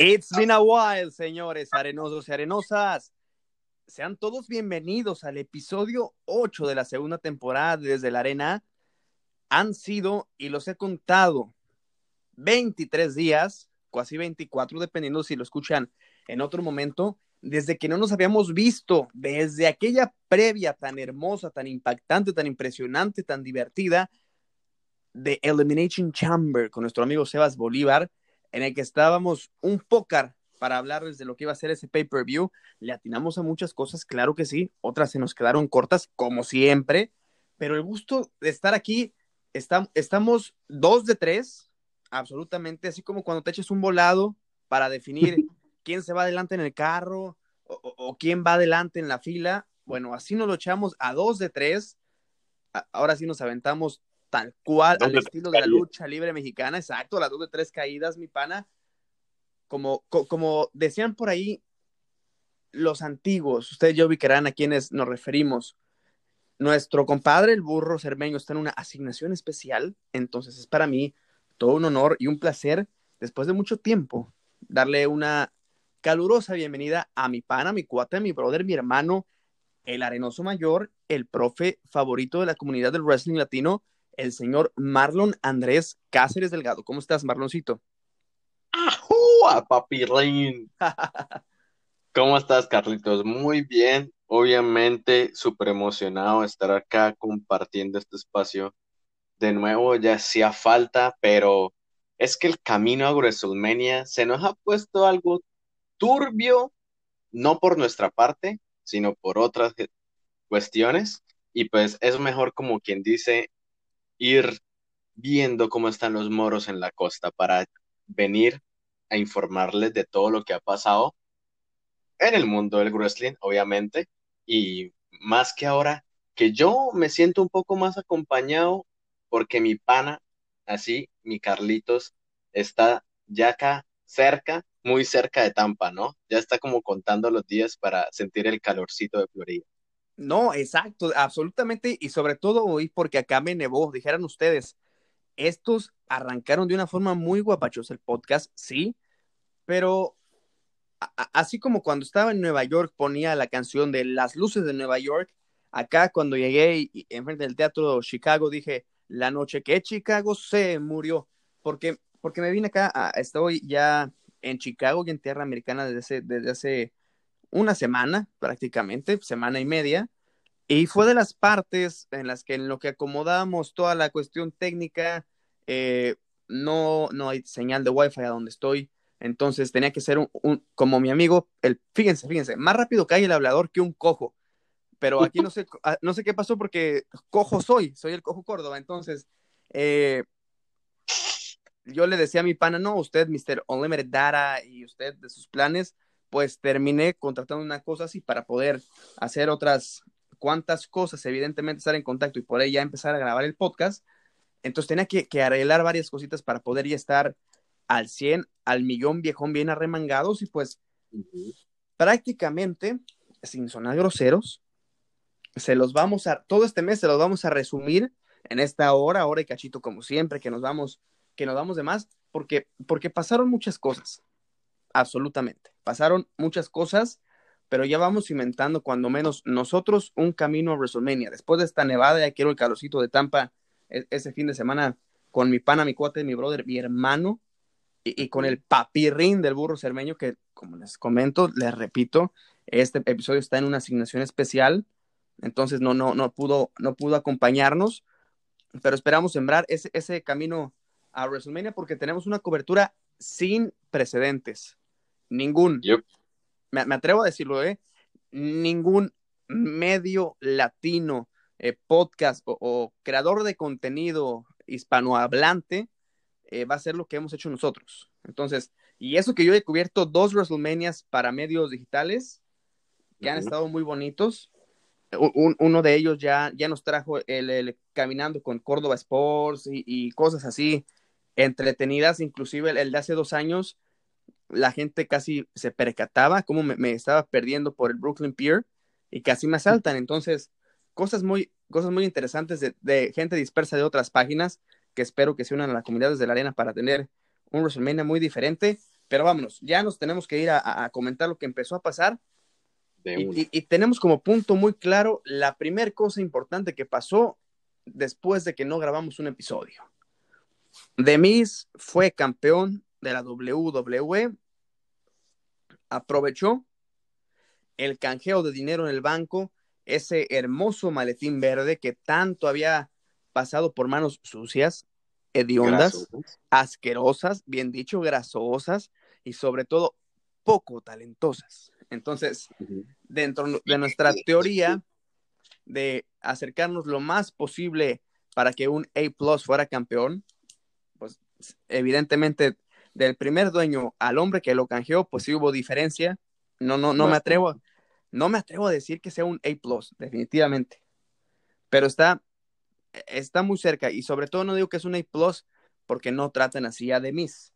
It's been a while, señores arenosos y arenosas. Sean todos bienvenidos al episodio 8 de la segunda temporada desde la arena. Han sido, y los he contado, 23 días, casi 24, dependiendo si lo escuchan en otro momento, desde que no nos habíamos visto, desde aquella previa tan hermosa, tan impactante, tan impresionante, tan divertida de Elimination Chamber con nuestro amigo Sebas Bolívar, en el que estábamos un pócar para hablarles de lo que iba a ser ese pay-per-view. Le atinamos a muchas cosas, claro que sí, otras se nos quedaron cortas, como siempre, pero el gusto de estar aquí, estamos dos de tres, absolutamente, así como cuando te eches un volado para definir quién se va adelante en el carro o, o quién va adelante en la fila. Bueno, así nos lo echamos a dos de tres. Ahora sí nos aventamos tal cual, al estilo de la lucha libre mexicana, exacto, las dos de tres caídas, mi pana. Como, como decían por ahí los antiguos, ustedes ya ubicarán a quienes nos referimos. Nuestro compadre, el burro cermeño, está en una asignación especial, entonces es para mí todo un honor y un placer, después de mucho tiempo, darle una calurosa bienvenida a mi pana, mi cuate, mi brother, mi hermano, el arenoso mayor, el profe favorito de la comunidad del wrestling latino, el señor Marlon Andrés Cáceres Delgado. ¿Cómo estás, Marloncito? ¡Ajúa, papirrín! ¿Cómo estás, Carlitos? Muy bien. Obviamente, súper emocionado de estar acá compartiendo este espacio. De nuevo, ya hacía falta, pero es que el camino a WrestleMania se nos ha puesto algo turbio, no por nuestra parte, sino por otras cuestiones. Y pues es mejor como quien dice ir viendo cómo están los moros en la costa para venir a informarles de todo lo que ha pasado en el mundo del wrestling, obviamente, y más que ahora que yo me siento un poco más acompañado porque mi pana, así, mi Carlitos, está ya acá cerca, muy cerca de Tampa, ¿no? Ya está como contando los días para sentir el calorcito de Florida. No, exacto, absolutamente, y sobre todo hoy porque acá me nevó, dijeran ustedes, estos arrancaron de una forma muy guapachosa el podcast, sí, pero así como cuando estaba en Nueva York ponía la canción de Las luces de Nueva York, acá cuando llegué y, enfrente del teatro Chicago dije, la noche que Chicago se murió, porque, porque me vine acá, estoy ya en Chicago y en tierra americana desde desde hace una semana prácticamente, semana y media, y fue de las partes en las que en lo que acomodamos toda la cuestión técnica, eh, no, no hay señal de wifi a donde estoy, entonces tenía que ser un, como mi amigo, el, fíjense, fíjense, más rápido cae el hablador que un cojo, pero aquí no sé, ah, no sé qué pasó porque cojo soy, soy el cojo Córdoba, entonces eh, yo le decía a mi pana, no, usted, Mr. Unlimited Data y usted de sus planes, pues terminé contratando una cosa así para poder hacer otras cuantas cosas, evidentemente estar en contacto y por ahí ya empezar a grabar el podcast. Entonces tenía que, arreglar varias cositas para poder ya estar al 100, al millón viejón bien arremangados y pues prácticamente, sin sonar groseros, se los vamos a, todo este mes se los vamos a resumir en esta hora, hora y cachito como siempre, que nos vamos, que nos vamos de más, porque, porque pasaron muchas cosas absolutamente. Pasaron muchas cosas, pero ya vamos cimentando cuando menos nosotros un camino a WrestleMania. Después de esta nevada, ya quiero el calorcito de Tampa e-, ese fin de semana con mi pana, mi cuate, mi brother, mi hermano, y, con el papirrín del burro cermeño, que como les comento, les repito, este episodio está en una asignación especial, entonces no, no, no pudo, no pudo acompañarnos, pero esperamos sembrar ese, ese camino a WrestleMania porque tenemos una cobertura sin precedentes. Ningún. Me, atrevo a decirlo, ¿eh? Ningún medio latino, eh, podcast o, creador de contenido hispanohablante eh, va a ser lo que hemos hecho nosotros. Entonces, y eso que yo he cubierto dos WrestleManias para medios digitales que han estado muy bonitos. uno de ellos ya, ya nos trajo el, Caminando con Córdoba Sports y, cosas así entretenidas, inclusive el, de hace dos años la gente casi se percataba cómo me, estaba perdiendo por el Brooklyn Pier y casi me asaltan. Entonces, cosas muy, cosas muy interesantes de, gente dispersa de otras páginas que espero que se unan a la comunidad desde la arena para tener un WrestleMania muy diferente. Pero vámonos, ya nos tenemos que ir a, comentar lo que empezó a pasar. Y, y, tenemos como punto muy claro la primera cosa importante que pasó después de que no grabamos un episodio. Demis fue campeón de la WWE, aprovechó el canjeo de dinero en el banco, ese hermoso maletín verde que tanto había pasado por manos sucias, hediondas, asquerosas, bien dicho, grasosas y sobre todo poco talentosas. Entonces, dentro de nuestra teoría de acercarnos lo más posible para que un A Plus fuera campeón, pues evidentemente del primer dueño al hombre que lo canjeó, pues sí hubo diferencia. No, no, no me atrevo, no me atrevo a decir que sea un A plus, definitivamente. Pero está, está muy cerca. Y sobre todo no digo que es un A plus porque no tratan así a Demis.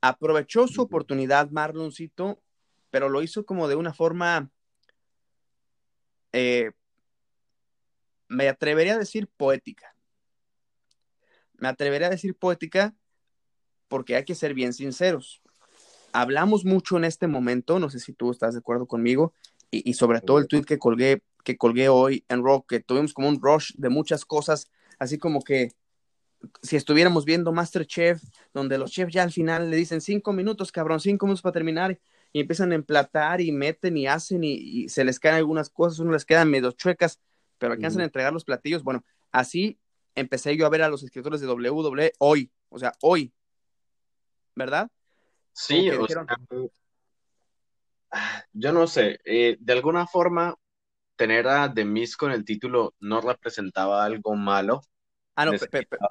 Aprovechó su oportunidad Marloncito, pero lo hizo como de una forma, eh, me atrevería a decir poética. Me atrevería a decir poética porque hay que ser bien sinceros. Hablamos mucho en este momento, no sé si tú estás de acuerdo conmigo, y, sobre todo el tweet que colgué, que colgué hoy en Rock, que tuvimos como un rush de muchas cosas, así como que si estuviéramos viendo Masterchef, donde los chefs ya al final le dicen cinco minutos, cabrón, cinco minutos para terminar, y empiezan a emplatar y meten y hacen y, se les caen algunas cosas, uno les quedan medio chuecas, pero alcanzan a entregar los platillos. Bueno, así empecé yo a ver a los escritores de WWE hoy, o sea, hoy, ¿verdad? Sí, o sea, yo no sé, eh, de alguna forma tener a Demis con el título no representaba algo malo. Ah, no,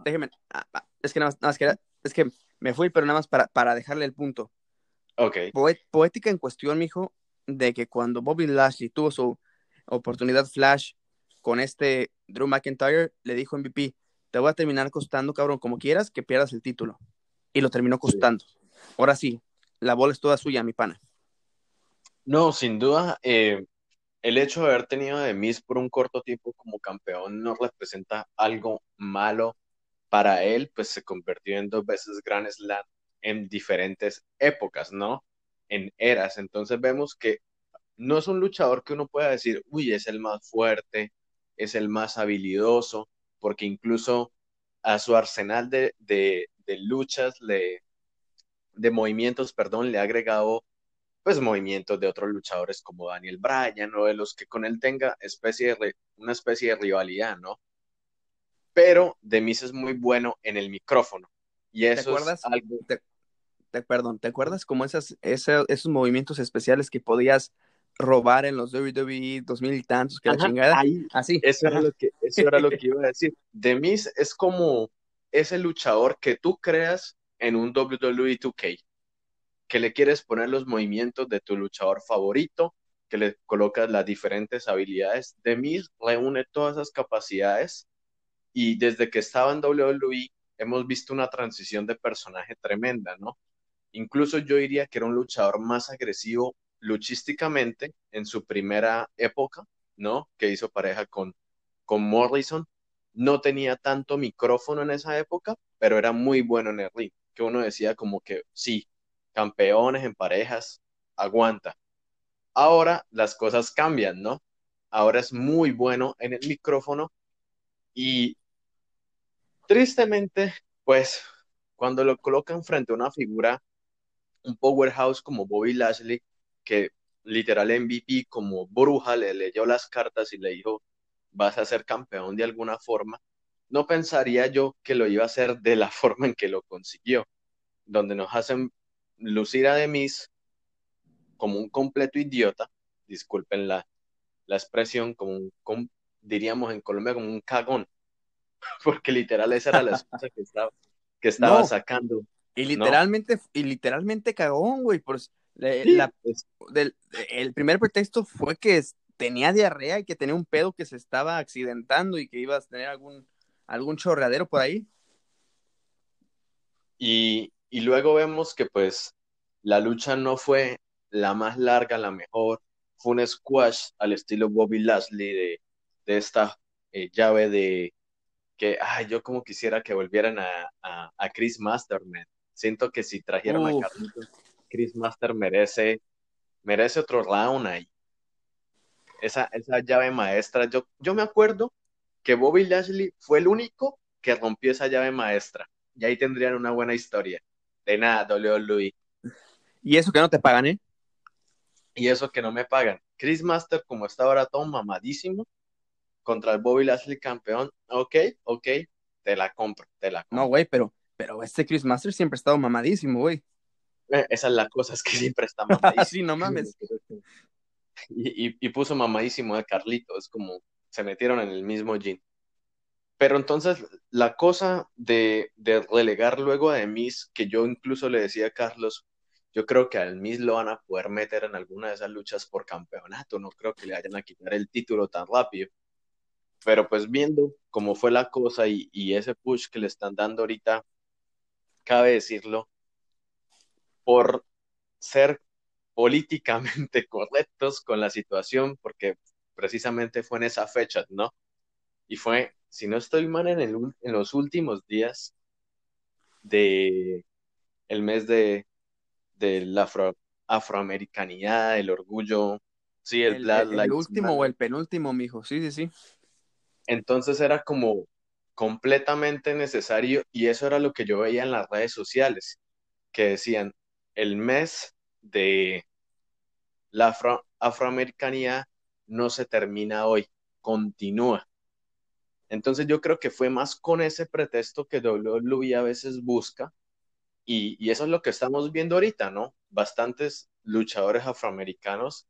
déjeme, ah, ah, es que nada más, que, es que me fui, pero nada más para, para dejarle el punto. Ok. poética en cuestión, mijo, de que cuando Bobby Lashley tuvo su oportunidad flash con este Drew McIntyre, le dijo MVP, te voy a terminar costando, cabrón, como quieras, que pierdas el título y lo terminó costando. Ahora sí, la bola es toda suya, mi pana. No, sin duda, eh, el hecho de haber tenido a Demis por un corto tiempo como campeón no representa algo malo para él, pues se convirtió en dos veces Grand Slam en diferentes épocas, ¿no? En eras. Entonces vemos que no es un luchador que uno pueda decir, uy, es el más fuerte, es el más habilidoso, porque incluso a su arsenal de, de luchas, de movimientos, perdón, le ha agregado pues movimientos de otros luchadores como Daniel Bryan o de los que con él tenga especie de, una especie de rivalidad, ¿no? Pero Demis es muy bueno en el micrófono. Y eso ¿Te acuerdas? Es algo... te, perdón, ¿te acuerdas como esas, esos movimientos especiales que podías robar en los WWE 2000 y tantos, que la chingada? Así. Eso era, lo que, eso era lo que iba a decir. Demis es como ese luchador que tú creas en un WWE 2K, que le quieres poner los movimientos de tu luchador favorito, que le colocas las diferentes habilidades. Demis reúne todas esas capacidades y desde que estaba en WWE hemos visto una transición de personaje tremenda, ¿no? Incluso yo diría que era un luchador más agresivo luchísticamente en su primera época, ¿no? Que hizo pareja con, con Morrison, no tenía tanto micrófono en esa época, pero era muy bueno en el ring, que uno decía como que sí, campeones en parejas, aguanta. Ahora las cosas cambian, ¿no? Ahora es muy bueno en el micrófono y tristemente, pues cuando lo colocan frente a una figura, un powerhouse como Bobby Lashley, que literal MVP como bruja le leyó las cartas y le dijo, vas a ser campeón de alguna forma, no pensaría yo que lo iba a hacer de la forma en que lo consiguió, donde nos hacen lucir a Demis como un completo idiota, disculpen la, expresión, como un, diríamos en Colombia, como un cagón, porque literal esa era la excusa que estaba, que estaba sacando. Y literalmente, y literalmente cagón, güey, el primer pretexto fue que tenía diarrea y que tenía un pedo que se estaba accidentando y que ibas a tener algún, algún chorreadero por ahí. Y, luego vemos que pues la lucha no fue la más larga, la mejor, fue un squash al estilo Bobby Lashley de, de esta eh, llave de que, ay, yo como quisiera que volvieran a, a, Chris Masterman. Siento que si trajeran a Carlitos, Chris Master merece, merece otro round ahí. Esa, esa llave maestra, yo, yo me acuerdo que Bobby Lashley fue el único que rompió esa llave maestra. Y ahí tendrían una buena historia. De nada, WWE. Y eso que no te pagan, ¿eh? Y eso que no me pagan. Chris Master, como está ahora todo mamadísimo, contra el Bobby Lashley campeón, ok, ok, te la compro, te la compro. No, güey, pero, pero este Chris Master siempre ha estado mamadísimo, güey. Eh, esa es la cosa, es que siempre está mamadísimo. sí, no mames. Y, y, y, puso mamadísimo de Carlito, es como se metieron en el mismo jean. Pero entonces la cosa de, de relegar luego a Demis, que yo incluso le decía a Carlos, yo creo que al Miz lo van a poder meter en alguna de esas luchas por campeonato, no creo que le vayan a quitar el título tan rápido. Pero pues viendo cómo fue la cosa y, y ese push que le están dando ahorita, cabe decirlo, por ser políticamente correctos con la situación, porque precisamente fue en esa fecha, ¿no? Y fue, si no estoy mal, en, el, en los últimos días de el mes de, de la afro, afroamericanidad, el orgullo, sí, el, el, el último o el penúltimo, mijo, sí, sí, sí. Entonces era como completamente necesario y eso era lo que yo veía en las redes sociales, que decían, el mes de la afro, afroamericanidad no se termina hoy, continúa. Entonces yo creo que fue más con ese pretexto que WWE a veces busca y, y, eso es lo que estamos viendo ahorita, ¿no? Bastantes luchadores afroamericanos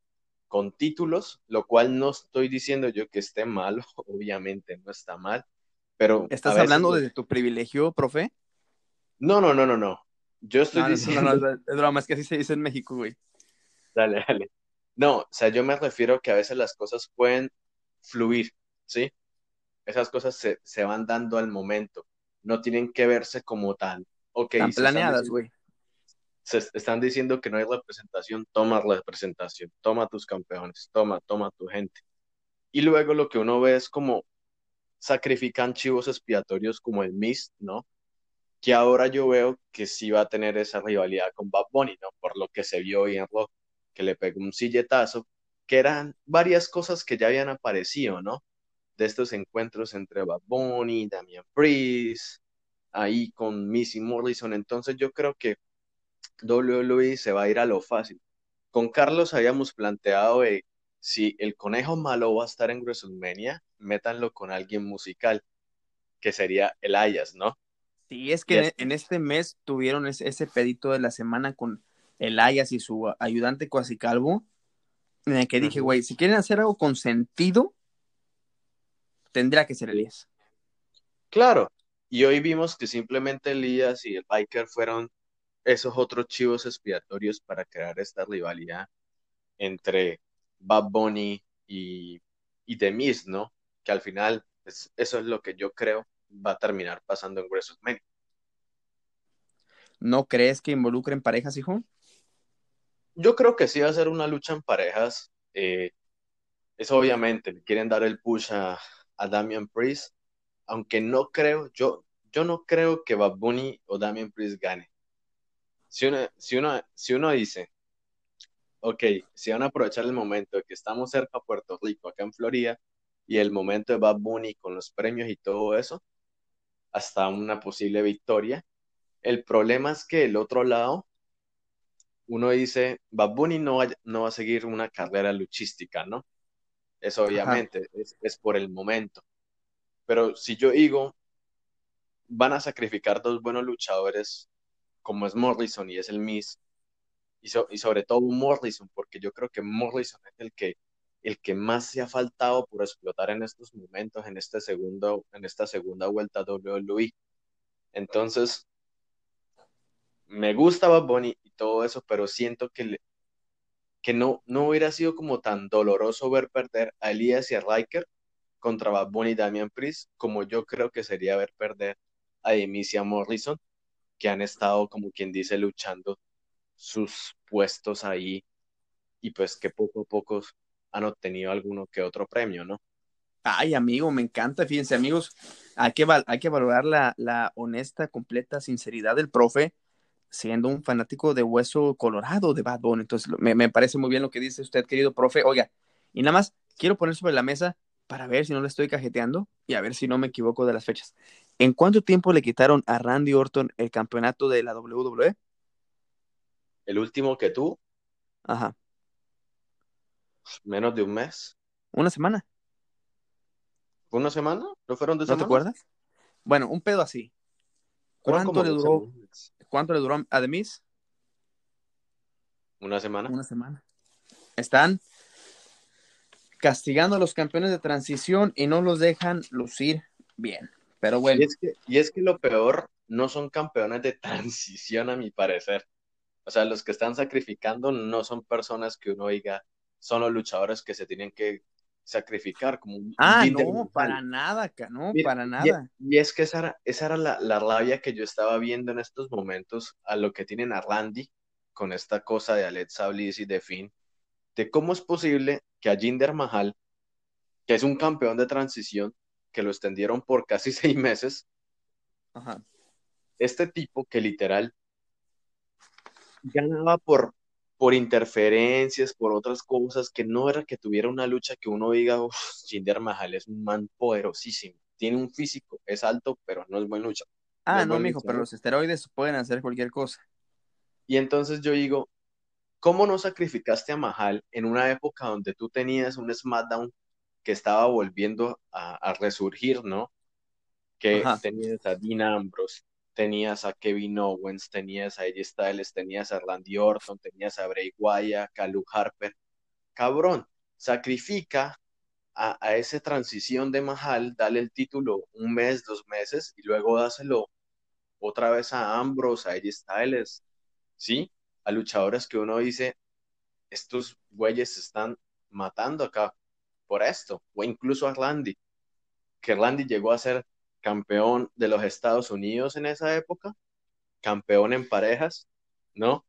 con títulos, lo cual no estoy diciendo yo que esté mal, obviamente no está mal, pero... ¿Estás hablando de tu privilegio, profe? No, no, no, no, no. Yo estoy no, diciendo... No, no, es broma, es que así se dice en México, güey. Dale, dale. No, o sea, yo me refiero que a veces las cosas pueden fluir, ¿sí? Esas cosas se, se van dando al momento, no tienen que verse como tal. Okay, Están planeadas, güey. Se, se están diciendo que no hay representación, toma representación, toma tus campeones, toma, toma tu gente. Y luego lo que uno ve es como sacrifican chivos expiatorios como el Mist, ¿no? Que ahora yo veo que sí va a tener esa rivalidad con Bad Bunny, ¿no? Por lo que se vio hoy en Rock que le pegó un silletazo, que eran varias cosas que ya habían aparecido, ¿no? De estos encuentros entre Bad Bunny, Damian Priest, ahí con Missy Morrison. Entonces yo creo que WWE se va a ir a lo fácil. Con Carlos habíamos planteado eh, si el conejo malo va a estar en WrestleMania, métanlo con alguien musical, que sería el Ayas, ¿no? Sí, es que en este mes tuvieron ese, ese pedito de la semana con el Ayas y su ayudante cuasi calvo, en el que dije, güey, si quieren hacer algo con sentido, tendría que ser Elías. Claro, y hoy vimos que simplemente Elías y el Biker fueron esos otros chivos expiatorios para crear esta rivalidad entre Bad Bunny y, y The Miz, ¿no? Que al final es, eso es lo que yo creo va a terminar pasando en WrestleMania. ¿No crees que involucren parejas, hijo? Yo creo que sí va a ser una lucha en parejas. Eh, es obviamente, le quieren dar el push a, a Damian Priest, aunque no creo, yo, yo no creo que Bad Bunny o Damian Priest gane. Si uno, si uno, si uno dice, ok, si van a aprovechar el momento de que estamos cerca a Puerto Rico, acá en Florida, y el momento de Bad Bunny con los premios y todo eso, hasta una posible victoria. El problema es que el otro lado uno dice, Bad Bunny no va, no va a seguir una carrera luchística, ¿no? Es obviamente, es, es, por el momento. Pero si yo digo, van a sacrificar dos buenos luchadores, como es Morrison y es el Miss, y, so, y sobre todo Morrison, porque yo creo que Morrison es el que, el que más se ha faltado por explotar en estos momentos, en, este segundo, en esta segunda vuelta WWE. Entonces, me gusta Bad Bunny y todo eso, pero siento que, le, que no, no hubiera sido como tan doloroso ver perder a Elías y a Riker contra Bad Bunny y Damian Priest, como yo creo que sería ver perder a Emicia Morrison, que han estado, como quien dice, luchando sus puestos ahí y pues que poco a poco han obtenido alguno que otro premio, ¿no? Ay, amigo, me encanta. Fíjense, amigos, hay que, hay que valorar la, la honesta, completa sinceridad del profe siendo un fanático de hueso colorado de Bad Bunny. Entonces, me, me parece muy bien lo que dice usted, querido profe. Oiga, y nada más quiero poner sobre la mesa para ver si no le estoy cajeteando y a ver si no me equivoco de las fechas. ¿En cuánto tiempo le quitaron a Randy Orton el campeonato de la WWE? El último que tú, Ajá, menos de un mes. una semana, ¿Fue una semana? ¿No fueron dos ¿no te acuerdas? Bueno, un pedo así. ¿Cuánto le duró, semanas. cuánto le duró a The Miz? Una semana. Una semana. Están castigando a los campeones de transición y no los dejan lucir bien. Pero bueno, Y es que, y es que lo peor no son campeones de transición, a mi parecer. O sea, los que están sacrificando no son personas que uno diga, son los luchadores que se tienen que sacrificar, como un ah, no, para nada, no, Mira, para y- nada. Y, es que esa era, esa era la, la rabia que yo estaba viendo en estos momentos a lo que tienen a Randy con esta cosa de Alexa Bliss y de Finn, de cómo es posible que a Jinder Mahal, que es un campeón de transición, que lo extendieron por casi seis meses, Ajá. este tipo que literal ganaba por, por interferencias, por otras cosas, que no era que tuviera una lucha que uno diga, uff, Jinder Mahal es un man poderosísimo, tiene un físico, es alto, pero no es buen lucha. Ah, no, buen mijo, pero los esteroides pueden hacer cualquier cosa. Y entonces yo digo, ¿cómo no sacrificaste a Mahal en una época donde tú tenías un SmackDown que estaba volviendo a, a resurgir, ¿no? Que Ajá. tenías a Dean Ambrose, tenías a Kevin Owens, tenías a AJ Styles, tenías a Randy Orton, tenías a Bray Wyatt, a Harper. Cabrón, sacrifica a, a esa transición de Mahal, dale el título un mes, dos meses, y luego dáselo otra vez a Ambrose, a AJ Styles, ¿sí? A luchadores que uno dice, estos güeyes se están matando acá por esto, o incluso a Randy, que Randy llegó a ser campeón de los Estados Unidos en esa época, campeón en parejas, ¿no?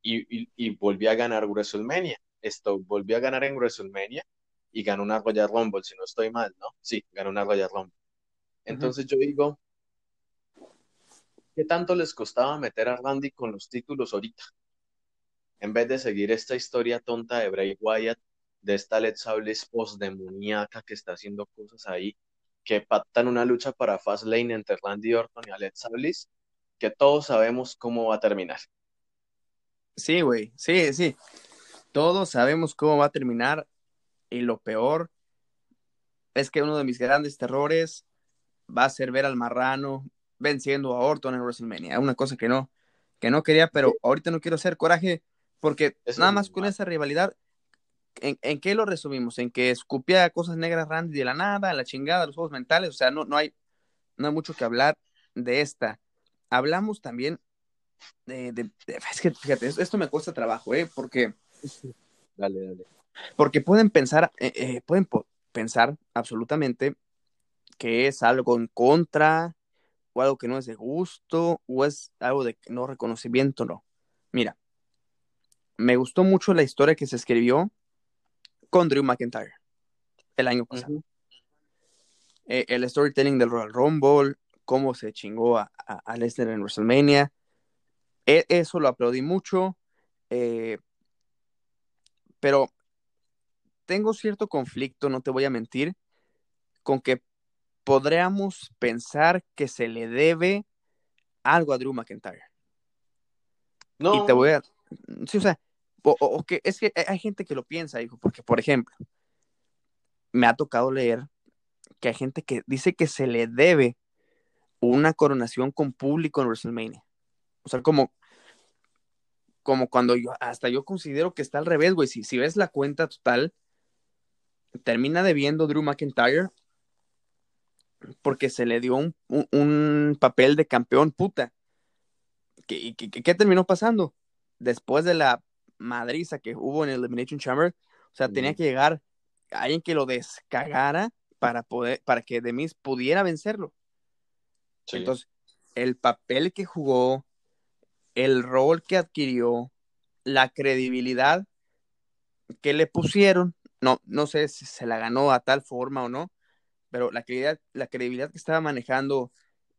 Y, y, y volvió a ganar WrestleMania. Esto volvió a ganar en WrestleMania y ganó una Royal Rumble, si no estoy mal, ¿no? Sí, ganó una Royal Rumble. Entonces yo digo, ¿qué tanto les costaba meter a Randy con los títulos ahorita? En vez de seguir esta historia tonta de Bray Wyatt, de esta Alexa Bliss post-demoníaca que está haciendo cosas ahí, que pactan una lucha para Fastlane entre Randy Orton y Alexa Bliss, que todos sabemos cómo va a terminar. Sí, güey, sí, sí. Todos sabemos cómo va a terminar y lo peor es que uno de mis grandes terrores va a ser ver al marrano venciendo a Orton en WrestleMania. Una cosa que no, que no quería, pero ahorita no quiero hacer coraje porque Eso nada más con esa rivalidad, ¿en, en qué lo resumimos? En que escupía cosas negras Randy de la nada, la chingada, los juegos mentales, o sea, no, no hay, no hay mucho que hablar de esta. Hablamos también de, de- de- es que fíjate, esto esto me cuesta trabajo, ¿eh? Porque Dale, dale. porque pueden pensar, eh, eh, pueden pensar absolutamente que es algo en contra, o algo que no es de gusto, o es algo de no reconocimiento, no. Mira, me gustó mucho la historia que se escribió con Drew McIntyre el año pasado. Eh, el storytelling del Royal Rumble, cómo se chingó a, a, a Lesnar en WrestleMania, E- eso lo aplaudí mucho, eh, pero tengo cierto conflicto, no te voy a mentir, con que podríamos pensar que se le debe algo a Drew McIntyre. No, Y te voy a... Sí, o sea, o, o- que es que hay gente que lo piensa, hijo, porque, por ejemplo, me ha tocado leer que hay gente que dice que se le debe una coronación con público en WrestleMania. O sea, como, como cuando yo, hasta yo considero que está al revés, güey. Si, si ves la cuenta total, termina debiendo Drew McIntyre porque se le dio un, un- papel de campeón puta. ¿Qué, qué, qué- qué terminó pasando? Después de la madriza que hubo en el Elimination Chamber, o sea, tenía que llegar alguien que lo descagara para poder, para que Demis pudiera vencerlo. sí. Entonces, el papel que jugó, el rol que adquirió, la credibilidad que le pusieron, no, no sé si se la ganó a tal forma o no, pero la credibilidad, la credibilidad que estaba manejando,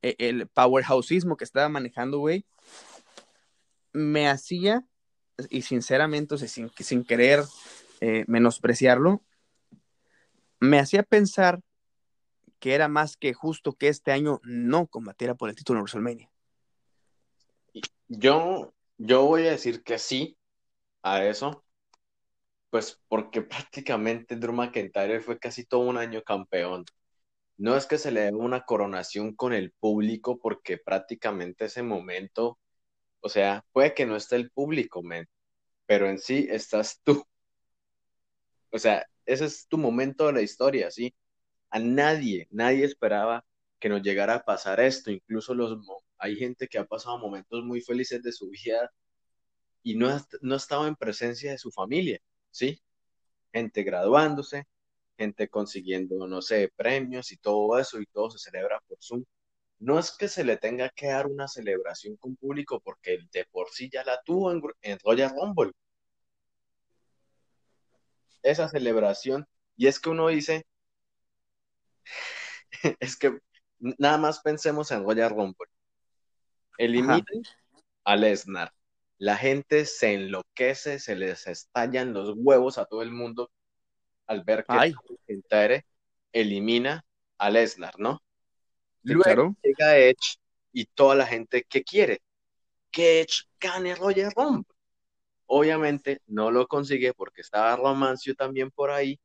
eh, el powerhouseismo que estaba manejando, güey, me hacía, y sinceramente, o sea, sin, sin querer eh, menospreciarlo, me hacía pensar que era más que justo que este año no combatiera por el título en WrestleMania. Yo, yo voy a decir que sí a eso, pues porque prácticamente Drew McIntyre fue casi todo un año campeón. No es que se le dé una coronación con el público, porque prácticamente ese momento, o sea, puede que no esté el público, men, pero en sí estás tú. O sea, ese es tu momento de la historia, ¿sí? A nadie, nadie esperaba que nos llegara a pasar esto. Incluso los, hay gente que ha pasado momentos muy felices de su vida y no, no estaba en presencia de su familia, ¿sí? Gente graduándose, gente consiguiendo, no sé, premios y todo eso, y todo se celebra por Zoom. No es que se le tenga que dar una celebración con público, porque de por sí ya la tuvo en, en Royal Rumble. Esa celebración, y es que uno dice, es que nada más pensemos en Royal Rumble. Eliminen a Lesnar. La gente se enloquece, se les estallan los huevos a todo el mundo al ver que Ere elimina a Lesnar, ¿no? Luego llega Edge y toda la gente que quiere que Edge gane Royal Rumble. Obviamente no lo consigue porque estaba Romancio también por ahí,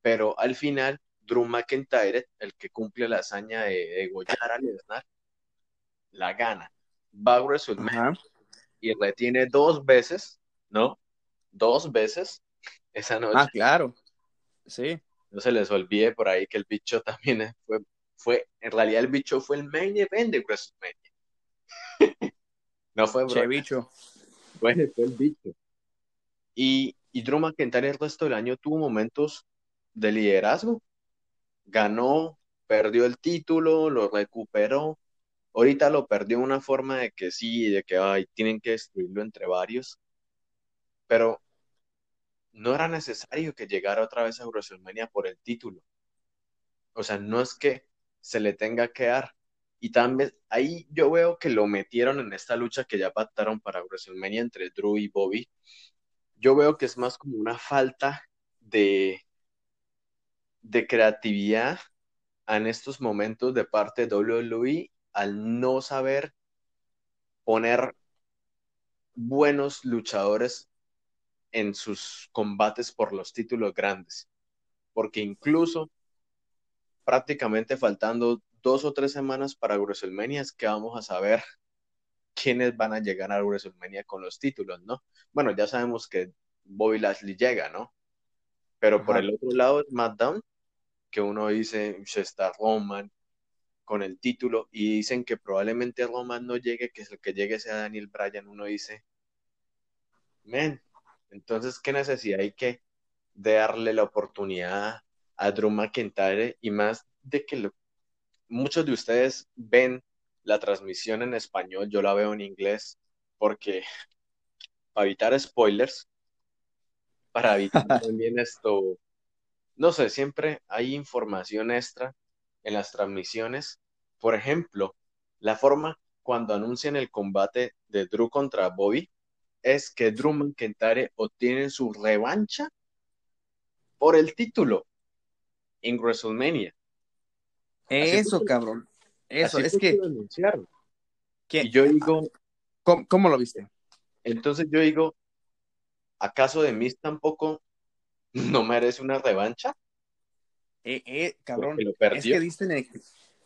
pero al final Drew McIntyre, el que cumple la hazaña de degollar a Lesnar, la gana. Va a WrestleMania y retiene dos veces, ¿no? Dos veces esa noche. Ah, claro. Sí. No se les olvide por ahí que el bicho también fue, fue en realidad el bicho fue el main event de WrestleMania. no fue el bicho. Bueno, fue el bicho. Y, y Drew McIntyre el resto del año tuvo momentos de liderazgo ganó, perdió el título, lo recuperó. Ahorita lo perdió de una forma de que sí, de que ay, tienen que destruirlo entre varios. Pero no era necesario que llegara otra vez a WrestleMania por el título. O sea, no es que se le tenga que dar. Y también ahí yo veo que lo metieron en esta lucha que ya pactaron para WrestleMania entre Drew y Bobby. Yo veo que es más como una falta de, de creatividad en estos momentos de parte de WWE al no saber poner buenos luchadores en sus combates por los títulos grandes. Porque incluso prácticamente faltando dos o tres semanas para WrestleMania es que vamos a saber quiénes van a llegar a WrestleMania con los títulos, ¿no? Bueno, ya sabemos que Bobby Lashley llega, ¿no? Pero por el otro lado, SmackDown que uno dice, se está Roman con el título y dicen que probablemente Roman no llegue, que es el que llegue sea Daniel Bryan, uno dice, men, entonces, ¿qué necesidad hay que darle la oportunidad a Drew McIntyre y más de que muchos de ustedes ven la transmisión en español, yo la veo en inglés, porque para evitar spoilers, para evitar también esto, no sé, siempre hay información extra en las transmisiones. Por ejemplo, la forma cuando anuncian el combate de Drew contra Bobby es que Drew McIntyre obtiene su revancha por el título en WrestleMania. Eso, cabrón. Eso, es que. Y yo digo. ¿Cómo, lo viste? Entonces yo digo, ¿acaso de mí tampoco no merece una revancha. Eh, eh, cabrón, es que diste en el,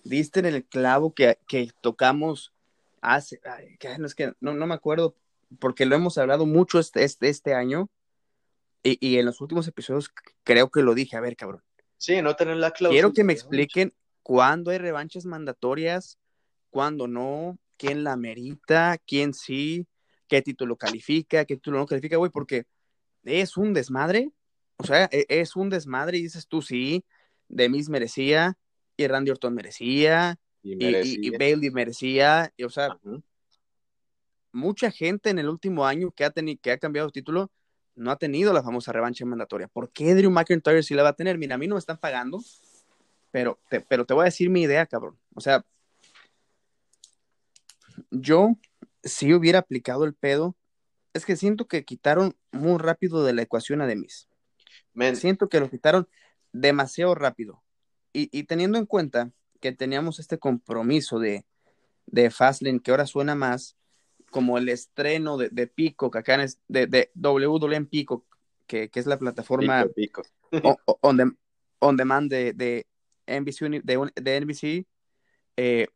diste en el clavo que, tocamos hace, no, es que no, me acuerdo, porque lo hemos hablado mucho este, este, este año, y, en los últimos episodios creo que lo dije, a ver, cabrón. Sí, no tener la cláusula. Quiero que me expliquen cuándo hay revanchas mandatorias, cuándo no, quién la merita, quién sí, qué título califica, qué título no califica, güey, porque es un desmadre. O sea, e, es un desmadre y dices tú, sí, Demis merecía, y Randy Orton merecía, y, Bailey merecía, o sea, mucha gente en el último año que ha, tenido, que ha cambiado de título no ha tenido la famosa revancha mandatoria. ¿Por qué Drew McIntyre sí la va a tener? Mira, a mí no me están pagando, pero te, pero te voy a decir mi idea, cabrón. O sea, yo si hubiera aplicado el pedo es que siento que quitaron muy rápido de la ecuación a Demis. Siento que lo quitaron demasiado rápido. Y, teniendo en cuenta que teníamos este compromiso de, de Fastlane, que ahora suena más como el estreno de, de Pico, que acá es de, de WWE Pico, que, que, es la plataforma Pico, on, demand de, de NBC, de, NBC eh,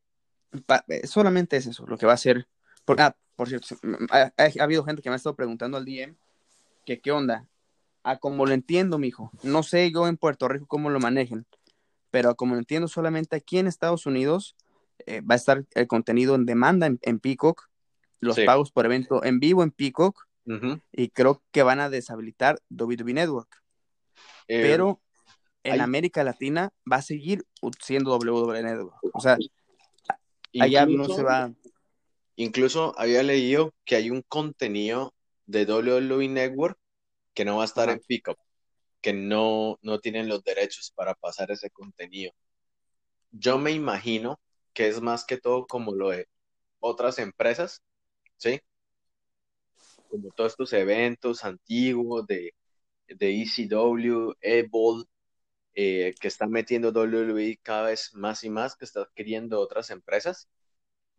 eh, solamente es eso, lo que va a ser. Por, ah, por cierto, ha, habido gente que me ha estado preguntando al DM que qué onda. A como lo entiendo, mijo. No sé yo en Puerto Rico cómo lo manejen, pero como lo entiendo, solamente aquí en Estados Unidos eh, va a estar el contenido en demanda en, Peacock, los pagos por evento en vivo en Peacock, y creo que van a deshabilitar WWE Network. pero en América Latina va a seguir siendo WWE Network. O sea, allá no se va. Incluso había leído que hay un contenido de WWE Network que no va a estar en Pickup, que no, no tienen los derechos para pasar ese contenido. Yo me imagino que es más que todo como lo de otras empresas, ¿sí? Como todos estos eventos antiguos de, de ECW, Evolve, eh, que están metiendo WWE cada vez más y más, que está adquiriendo otras empresas.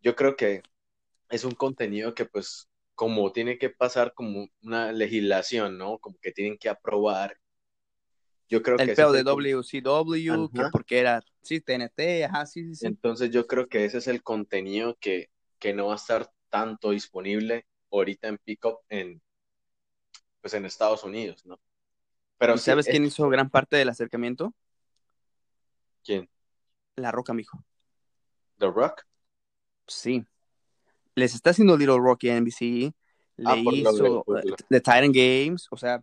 Yo creo que es un contenido que pues como tiene que pasar como una legislación, ¿no? Como que tienen que aprobar. Yo creo el que... El de WCW, que porque era, sí, TNT, ajá, sí, sí, Entonces yo creo que ese es el contenido que, que no va a estar tanto disponible ahorita en Pickup en, pues en Estados Unidos, ¿no? Pero ¿Sabes quién hizo gran parte del acercamiento? ¿Quién? La Roca, mijo. ¿The Rock? Sí. Les está haciendo Little Rocky en NBC. Ah, le hizo The Titan Games. O sea,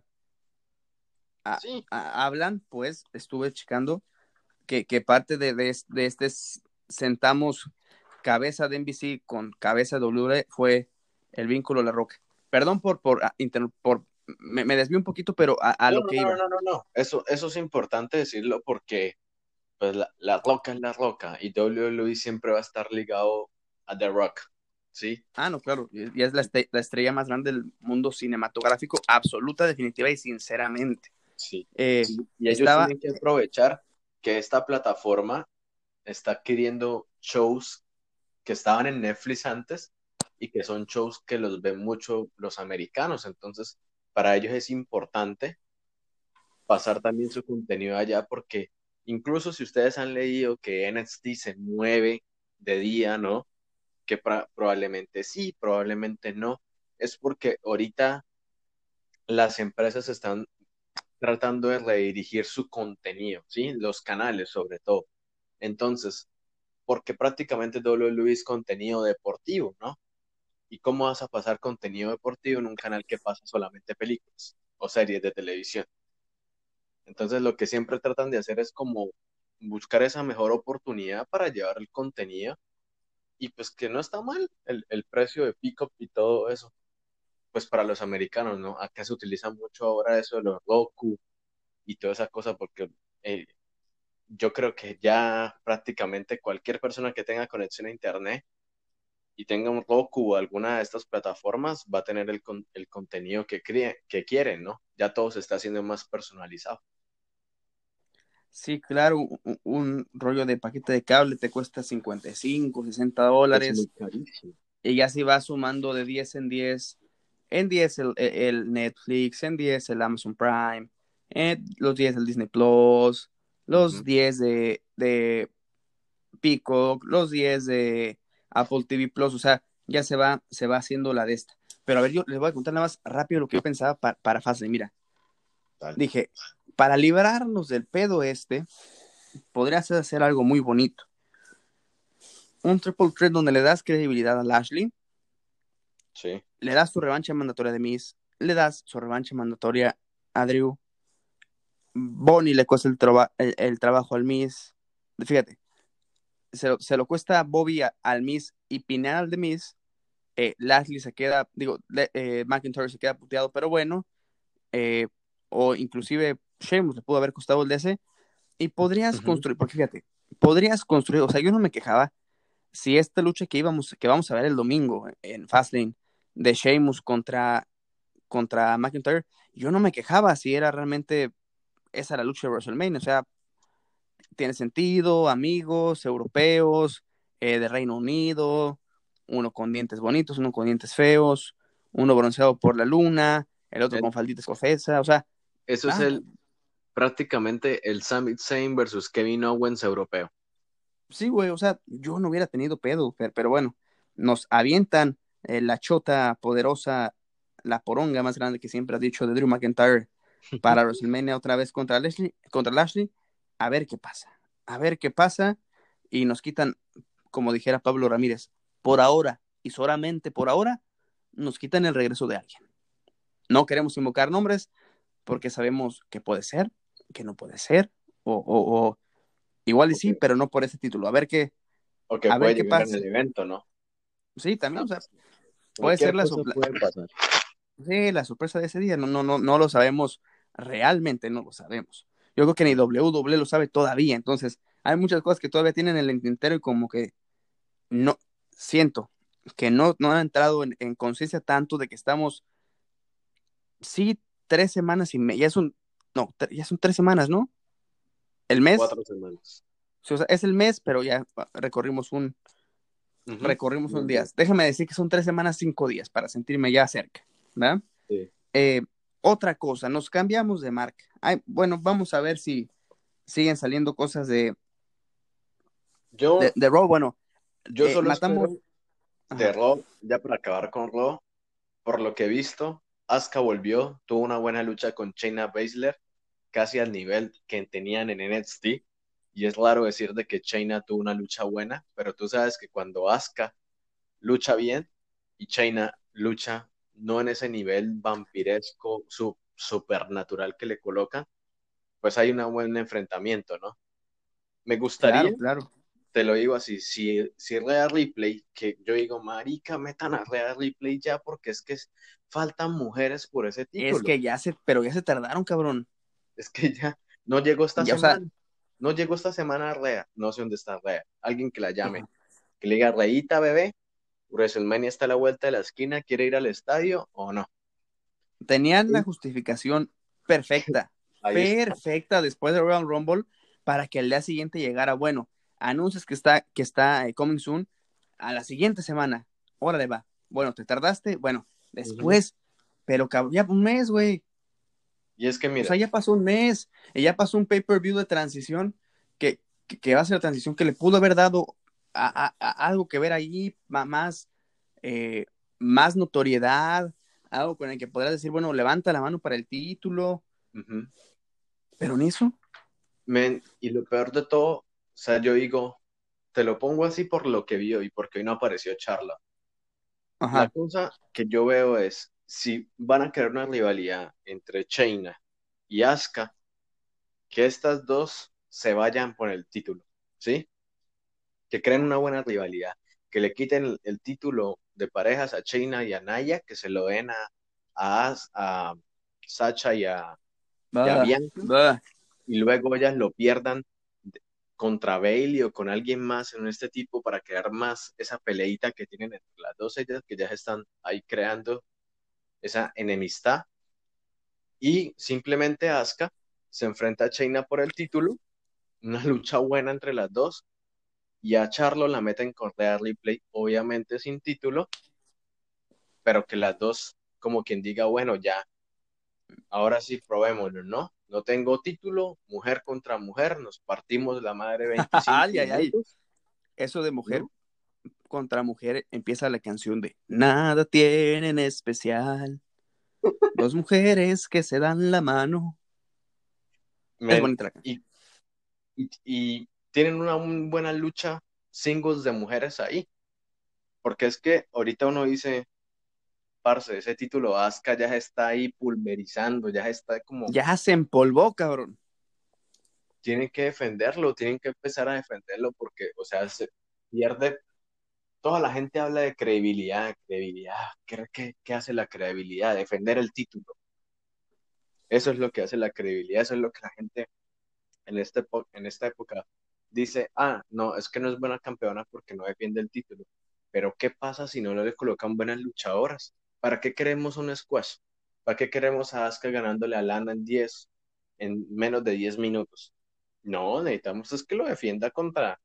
hablan, pues, estuve checando que, parte de, de, este sentamos cabeza de NBC con cabeza de W fue el vínculo La Roca. Perdón por, por, ah, por me, me desvío un poquito, pero a, lo que no, iba. No, no, no, eso, eso es importante decirlo porque pues la, roca es la roca y WWE siempre va a estar ligado a The Rock, ¿sí? Ah, no, claro, y es la, estrella más grande del mundo cinematográfico, absoluta, definitiva y sinceramente. Sí, eh, y ellos tienen que aprovechar que esta plataforma está adquiriendo shows que estaban en Netflix antes y que son shows que los ven mucho los americanos, entonces para ellos es importante pasar también su contenido allá porque incluso si ustedes han leído que NXT se mueve de día, ¿no? Que probablemente sí, probablemente no, es porque ahorita las empresas están tratando de redirigir su contenido, ¿sí? Los canales sobre todo. Entonces, porque prácticamente WWE es contenido deportivo, ¿no? ¿Y cómo vas a pasar contenido deportivo en un canal que pasa solamente películas o series de televisión? Entonces lo que siempre tratan de hacer es como buscar esa mejor oportunidad para llevar el contenido y pues que no está mal el, precio de pick-up y todo eso. Pues para los americanos, ¿no? Acá se utiliza mucho ahora eso de los Roku y toda esa cosa porque eh, yo creo que ya prácticamente cualquier persona que tenga conexión a internet y tenga un Roku o alguna de estas plataformas, va a tener el, el contenido que, que quieren, ¿no? Ya todo se está haciendo más personalizado. Sí, claro, un, rollo de paquete de cable te cuesta 55, 60 dólares. Y ya se va sumando de 10 en 10. En 10 el, el Netflix, en 10 el Amazon Prime, en los 10 el Disney Plus, los 10 de, de Peacock, los 10 de Apple TV Plus, o sea, ya se va, se va haciendo la de esta. Pero a ver, yo les voy a contar nada más rápido lo que yo pensaba para, para Mira, dije, para librarnos del pedo este, podrías hacer algo muy bonito. Un triple threat donde le das credibilidad a Lashley. Sí. Le das su revancha mandatoria de Miss. Le das su revancha mandatoria a Drew. Bonnie le cuesta el, el trabajo al Miss. Fíjate, se, lo cuesta Bobby al Miss y Pinal al de Miss. Eh, Lashley se queda, digo, eh, McIntyre se queda puteado, pero bueno. Eh, o inclusive Sheamus le pudo haber costado el DC. Y podrías construir, porque fíjate, podrías construir, o sea, yo no me quejaba si esta lucha que íbamos, que vamos a ver el domingo en Fastlane de Sheamus contra contra McIntyre, yo no me quejaba si era realmente esa la lucha de WrestleMania, o sea, tiene sentido, amigos, europeos, eh, de Reino Unido, uno con dientes bonitos, uno con dientes feos, uno bronceado por la luna, el otro con faldita escocesa, o sea. Eso es el prácticamente el Summit Zayn versus Kevin Owens europeo. Sí, güey, o sea, yo no hubiera tenido pedo, pero, bueno, nos avientan eh, la chota poderosa, la poronga más grande que siempre ha dicho de Drew McIntyre para WrestleMania otra vez contra Leslie, contra Lashley, a ver qué pasa, a ver qué pasa, y nos quitan, como dijera Pablo Ramírez, por ahora y solamente por ahora, nos quitan el regreso de alguien. No queremos invocar nombres porque sabemos que puede ser, que no puede ser, o, igual y sí, pero no por ese título. A ver qué, a ver qué pasa. En el evento, ¿no? Sí, también, o sea, puede ser la sorpresa. Sí, la sorpresa de ese día, no, no, no, no lo sabemos, realmente no lo sabemos. Yo creo que ni WWE lo sabe todavía, entonces hay muchas cosas que todavía tienen el entero y como que no, siento que no, no han entrado en, conciencia tanto de que estamos, sí, tres semanas y media, ya son, no, ya son tres semanas, ¿no? El mes. Cuatro semanas. o sea, es el mes, pero ya recorrimos un, recorrimos un día. Déjame decir que son tres semanas, cinco días para sentirme ya cerca, ¿verdad? Sí. Eh, otra cosa, nos cambiamos de marca. bueno, vamos a ver si siguen saliendo cosas de, yo, de, de Raw. Bueno, yo eh, solo matamos de Raw, ya para acabar con Raw, por lo que he visto, Asuka volvió, tuvo una buena lucha con Shayna Baszler, casi al nivel que tenían en NXT. Y es raro decir de que Shayna tuvo una lucha buena, pero tú sabes que cuando Asuka lucha bien y Shayna lucha no en ese nivel vampiresco, supernatural que le colocan, pues hay un buen enfrentamiento, ¿no? Me gustaría, claro, te lo digo así, si, si Real Replay, que yo digo, marica, metan a Real Replay ya, porque es que faltan mujeres por ese título. Es que ya se, pero ya se tardaron, cabrón. Es que ya no llegó esta semana. no llegó esta semana Rea, no sé dónde está Rea. Alguien que la llame, que le diga, Reita, bebé, WrestleMania está a la vuelta de la esquina, ¿quiere ir al estadio o no? Tenían la justificación perfecta, perfecta después de Royal Rumble para que el día siguiente llegara, bueno, anuncias que está, que está eh, coming soon a la siguiente semana. Órale, va. Bueno, te tardaste, bueno, después, pero ya un mes, güey. Y es que mira. O sea, ya pasó un mes, ya pasó un pay-per-view de transición que, que, va a ser la transición que le pudo haber dado a, algo que ver ahí, más, eh, más notoriedad, algo con el que podrás decir, bueno, levanta la mano para el título. Pero ni eso. Men, y lo peor de todo o sea, yo digo, te lo pongo así por lo que vio y porque hoy no apareció Charla. La cosa que yo veo es, si van a crear una rivalidad entre Chaina y Asuka, que estas dos se vayan por el título, ¿sí? Que creen una buena rivalidad, que le quiten el, título de parejas a Chaina y a Naya, que se lo den a, a, a Sacha y a, Bianca, y luego ellas lo pierdan contra Bailey o con alguien más en este tipo para crear más esa peleita que tienen entre las dos ellas que ya están ahí creando esa enemistad. Y simplemente Asuka se enfrenta a Chaina por el título. Una lucha buena entre las dos y a Charlo la meten con Real Replay obviamente sin título pero que las dos como quien diga bueno ya ahora sí probémoslo ¿no? no tengo título, mujer contra mujer, nos partimos la madre 25 ay, ay, ay. Eso de mujer contra mujer empieza la canción de Nada tienen especial. Dos mujeres que se dan la mano. es bonita la canción. Y, tienen una buena lucha singles de mujeres ahí. Porque es que ahorita uno dice, parce, ese título Asuka ya está ahí pulverizando, ya está como... Ya se empolvó, cabrón. Tienen que defenderlo, tienen que empezar a defenderlo porque, o sea, se pierde... Toda la gente habla de credibilidad, credibilidad. ¿Qué, qué hace la credibilidad? Defender el título. Eso es lo que hace la credibilidad, eso es lo que la gente en, este, en esta época dice, ah, no, es que no es buena campeona porque no defiende el título. Pero ¿qué pasa si no le colocan buenas luchadoras? ¿Para qué queremos un squash? ¿Para qué queremos a Asuka ganándole a Lana en 10, en menos de 10 minutos? No, necesitamos es que lo defienda contra,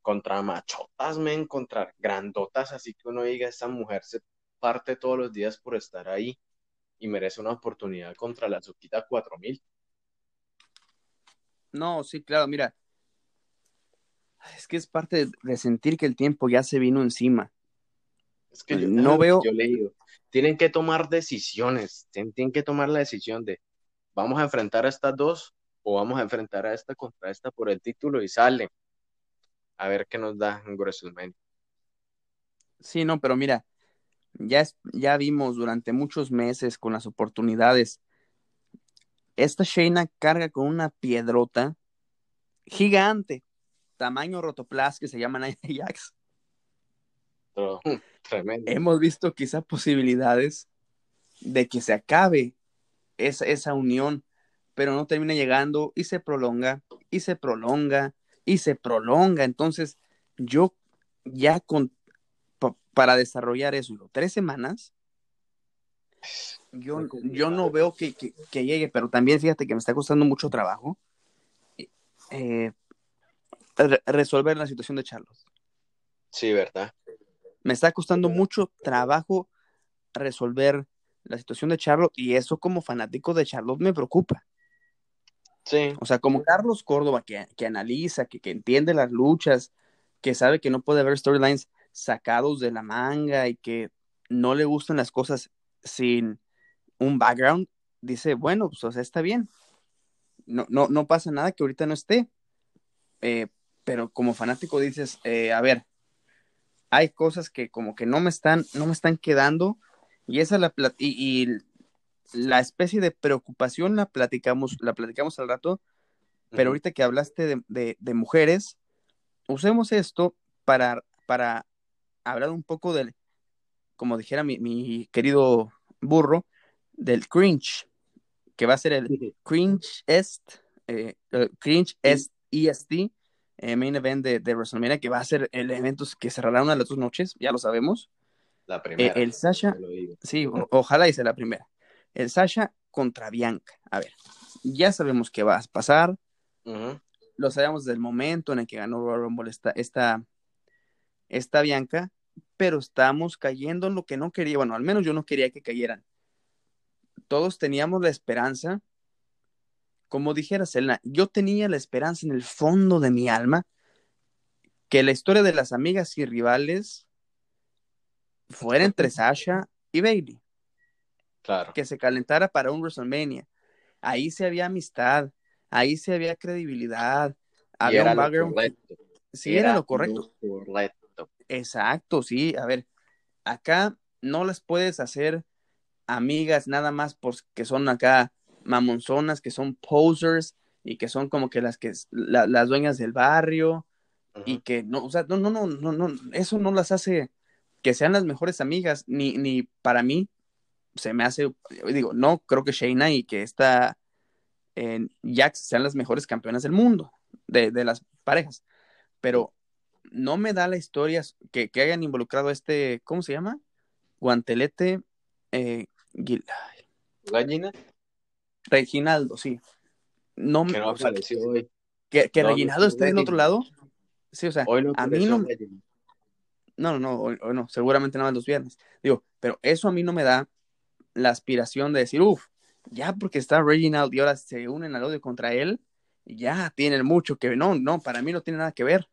contra machotas, men, contra grandotas, así que uno diga, esa mujer se parte todos los días por estar ahí y merece una oportunidad contra la Suquita 4000. No, sí, claro, mira. Es que es parte de sentir que el tiempo ya se vino encima. Es que yo no veo. Yo leído. Tienen que tomar decisiones. Tienen, que tomar la decisión de vamos a enfrentar a estas dos o vamos a enfrentar a esta contra esta por el título y salen. A ver qué nos da en WrestleMania. Sí, no, pero mira, ya, ya vimos durante muchos meses con las oportunidades. Esta Shayna carga con una piedrota gigante, tamaño rotoplas que se llama Nia Jax. Hemos visto quizá posibilidades de que se acabe esa, esa unión, pero no termina llegando y se prolonga y se prolonga y se prolonga. Entonces, yo ya con para desarrollar eso, tres semanas, yo, yo no veo que, llegue, pero también fíjate que me está costando mucho trabajo. Eh, resolver la situación de Charlotte. Sí, ¿verdad? Me está costando mucho trabajo resolver la situación de Charlotte y eso como fanático de Charlotte me preocupa. Sí. O sea, como Carlos Córdoba que, analiza, que, que, entiende las luchas, que sabe que no puede haber storylines sacados de la manga y que no le gustan las cosas sin un background, dice, bueno, pues o sea, está bien. No, no, no pasa nada que ahorita no esté. Eh, pero como fanático dices, eh, a ver, hay cosas que como que no me están, no me están quedando, y esa la y, y la especie de preocupación la platicamos, la platicamos al rato, pero ahorita que hablaste de, de, mujeres, usemos esto para, para hablar un poco del, como dijera mi, mi querido burro, del cringe, que va a ser el cringe est, eh, cringe est EST, eh, main event de, de, WrestleMania, que va a ser el evento que cerrará una de las dos noches, ya lo sabemos. La eh, primera. el Sasha, sí, ojalá hice la primera. El Sasha contra Bianca. A ver, ya sabemos qué va a pasar. Lo sabemos desde el momento en el que ganó Royal Rumble esta, esta, esta Bianca, pero estamos cayendo en lo que no quería, bueno, al menos yo no quería que cayeran. Todos teníamos la esperanza, como dijera Selena, yo tenía la esperanza en el fondo de mi alma que la historia de las amigas y rivales fuera entre Sasha y Bailey. Claro. Que se calentara para un WrestleMania. Ahí se había amistad, ahí se había credibilidad, había un background. Sí, era, lo correcto. Exacto, sí. A ver, acá no las puedes hacer amigas nada más porque son acá mamonzonas, que son posers y que son como que las que las dueñas del barrio y que no, o sea, no, no, no, no, no, eso no las hace que sean las mejores amigas, ni, ni para mí se me hace, digo, no creo que Shayna y que esta en Jax sean las mejores campeonas del mundo de, de las parejas, pero no me da la historia que, que hayan involucrado a este, ¿cómo se llama? Guantelete eh, ¿Gallina? Reginaldo, sí. No, que no apareció hoy. Que, que Reginaldo esté en otro lado. Sí, o sea, a mí no. No, no, no, hoy, no, seguramente nada más los viernes. Digo, pero eso a mí no me da la aspiración de decir, uff, ya porque está Reginald y ahora se unen al odio contra él, ya tienen mucho que ver. No, no, para mí no tiene nada que ver.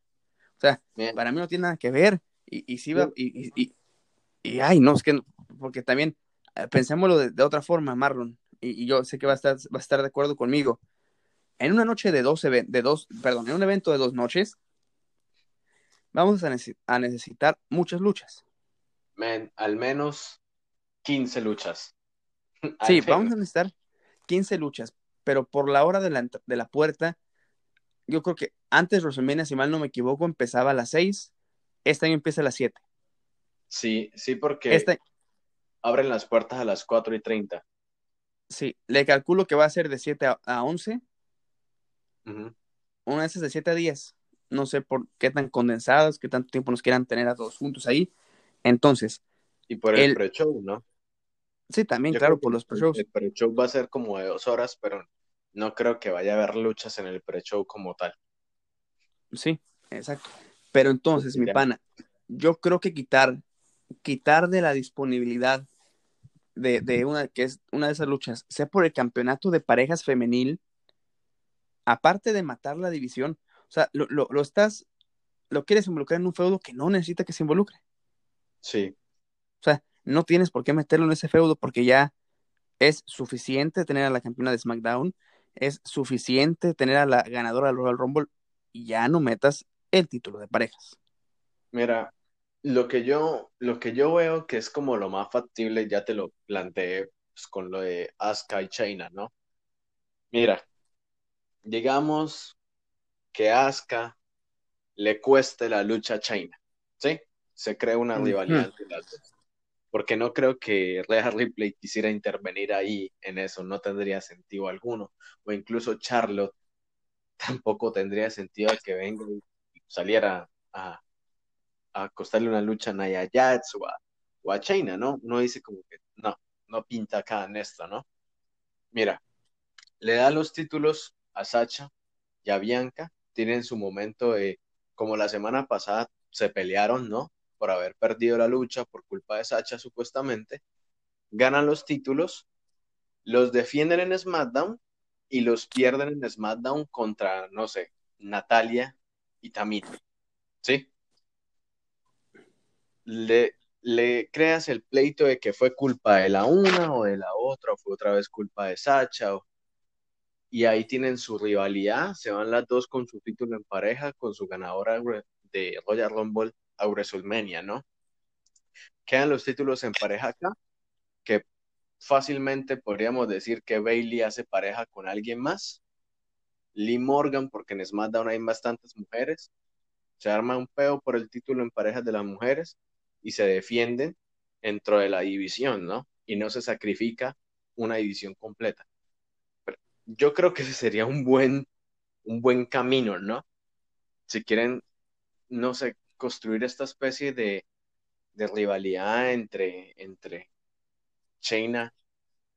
O sea, para mí no tiene nada que ver. Y, y sí va, y, y, y, ay, no, es que, porque también, eh, pensémoslo de, otra forma, Marlon, y, yo sé que va a, estar, va a estar de acuerdo conmigo. En una noche de dos, de dos, perdón, en un evento de dos noches, vamos a, a necesitar muchas luchas. Men, al menos 15 luchas. sí, vamos a necesitar 15 luchas, pero por la hora de la, de la puerta, yo creo que antes WrestleMania, si mal no me equivoco, empezaba a las 6. Este año empieza a las 7. Sí, sí, porque este... abren las puertas a las 4 y 30. Sí, le calculo que va a ser de 7 a, 11. Una vez de 7 a 10. No sé por qué tan condensadas, qué tanto tiempo nos quieran tener a todos juntos ahí. Entonces. Y por el, pre-show, ¿no? Sí, también, claro, por los pre-shows. El pre-show va a ser como de dos horas, pero no creo que vaya a haber luchas en el pre-show como tal. Sí, exacto. Pero entonces, mi pana, yo creo que quitar, quitar de la disponibilidad de, de, una, que es una de esas luchas, sea por el campeonato de parejas femenil, aparte de matar la división, o sea, lo, lo, lo estás, lo quieres involucrar en un feudo que no necesita que se involucre. Sí. O sea, no tienes por qué meterlo en ese feudo porque ya es suficiente tener a la campeona de SmackDown, es suficiente tener a la ganadora del Royal Rumble y ya no metas el título de parejas. Mira, lo que yo, lo que yo veo que es como lo más factible, ya te lo planteé pues, con lo de Asuka y China, ¿no? Mira, digamos que Asuka le cueste la lucha a China, ¿sí? Se crea una rivalidad entre las dos. Porque no creo que Rhea Ripley quisiera intervenir ahí en eso, no tendría sentido alguno. O incluso Charlotte tampoco tendría sentido que venga y saliera a, a costarle una lucha a Nia Jax o a, China, ¿no? Uno dice como que no, no pinta acá en esto, ¿no? Mira, le da los títulos a Sacha y a Bianca, tienen su momento de, como la semana pasada se pelearon, ¿no? Por haber perdido la lucha por culpa de Sacha supuestamente, ganan los títulos, los defienden en SmackDown y los pierden en SmackDown contra, no sé, Natalia y Tamina. ¿Sí? Le, le creas el pleito de que fue culpa de la una o de la otra, o fue otra vez culpa de Sacha, o... y ahí tienen su rivalidad, se van las dos con su título en pareja, con su ganadora de Royal Rumble a WrestleMania, ¿no? Quedan los títulos en pareja acá, que fácilmente podríamos decir que Bailey hace pareja con alguien más. Lee Morgan, porque en SmackDown hay bastantes mujeres. Se arma un peo por el título en parejas de las mujeres y se defienden dentro de la división, ¿no? Y no se sacrifica una división completa. Yo creo que sería un buen, un buen camino, ¿no? Si quieren, no sé, construir esta especie de, de rivalidad entre, entre Chaina,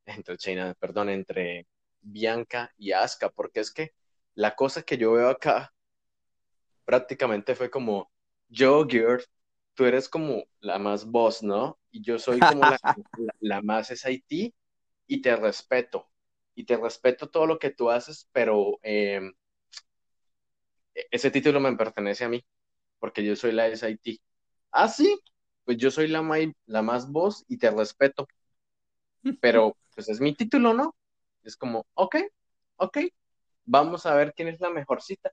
entre Chaina, perdón, entre Bianca y Asuka, porque es que la cosa que yo veo acá prácticamente fue como, Gear, tú eres como la más boss, ¿no? Y yo soy como la, la, la más SIT y te respeto. Y te respeto todo lo que tú haces, pero eh, ese título me pertenece a mí, porque yo soy la SIT. Ah, sí, pues yo soy la, la más voz y te respeto. Pero, pues es mi título, ¿no? Es como, ok, ok, vamos a ver quién es la mejorcita.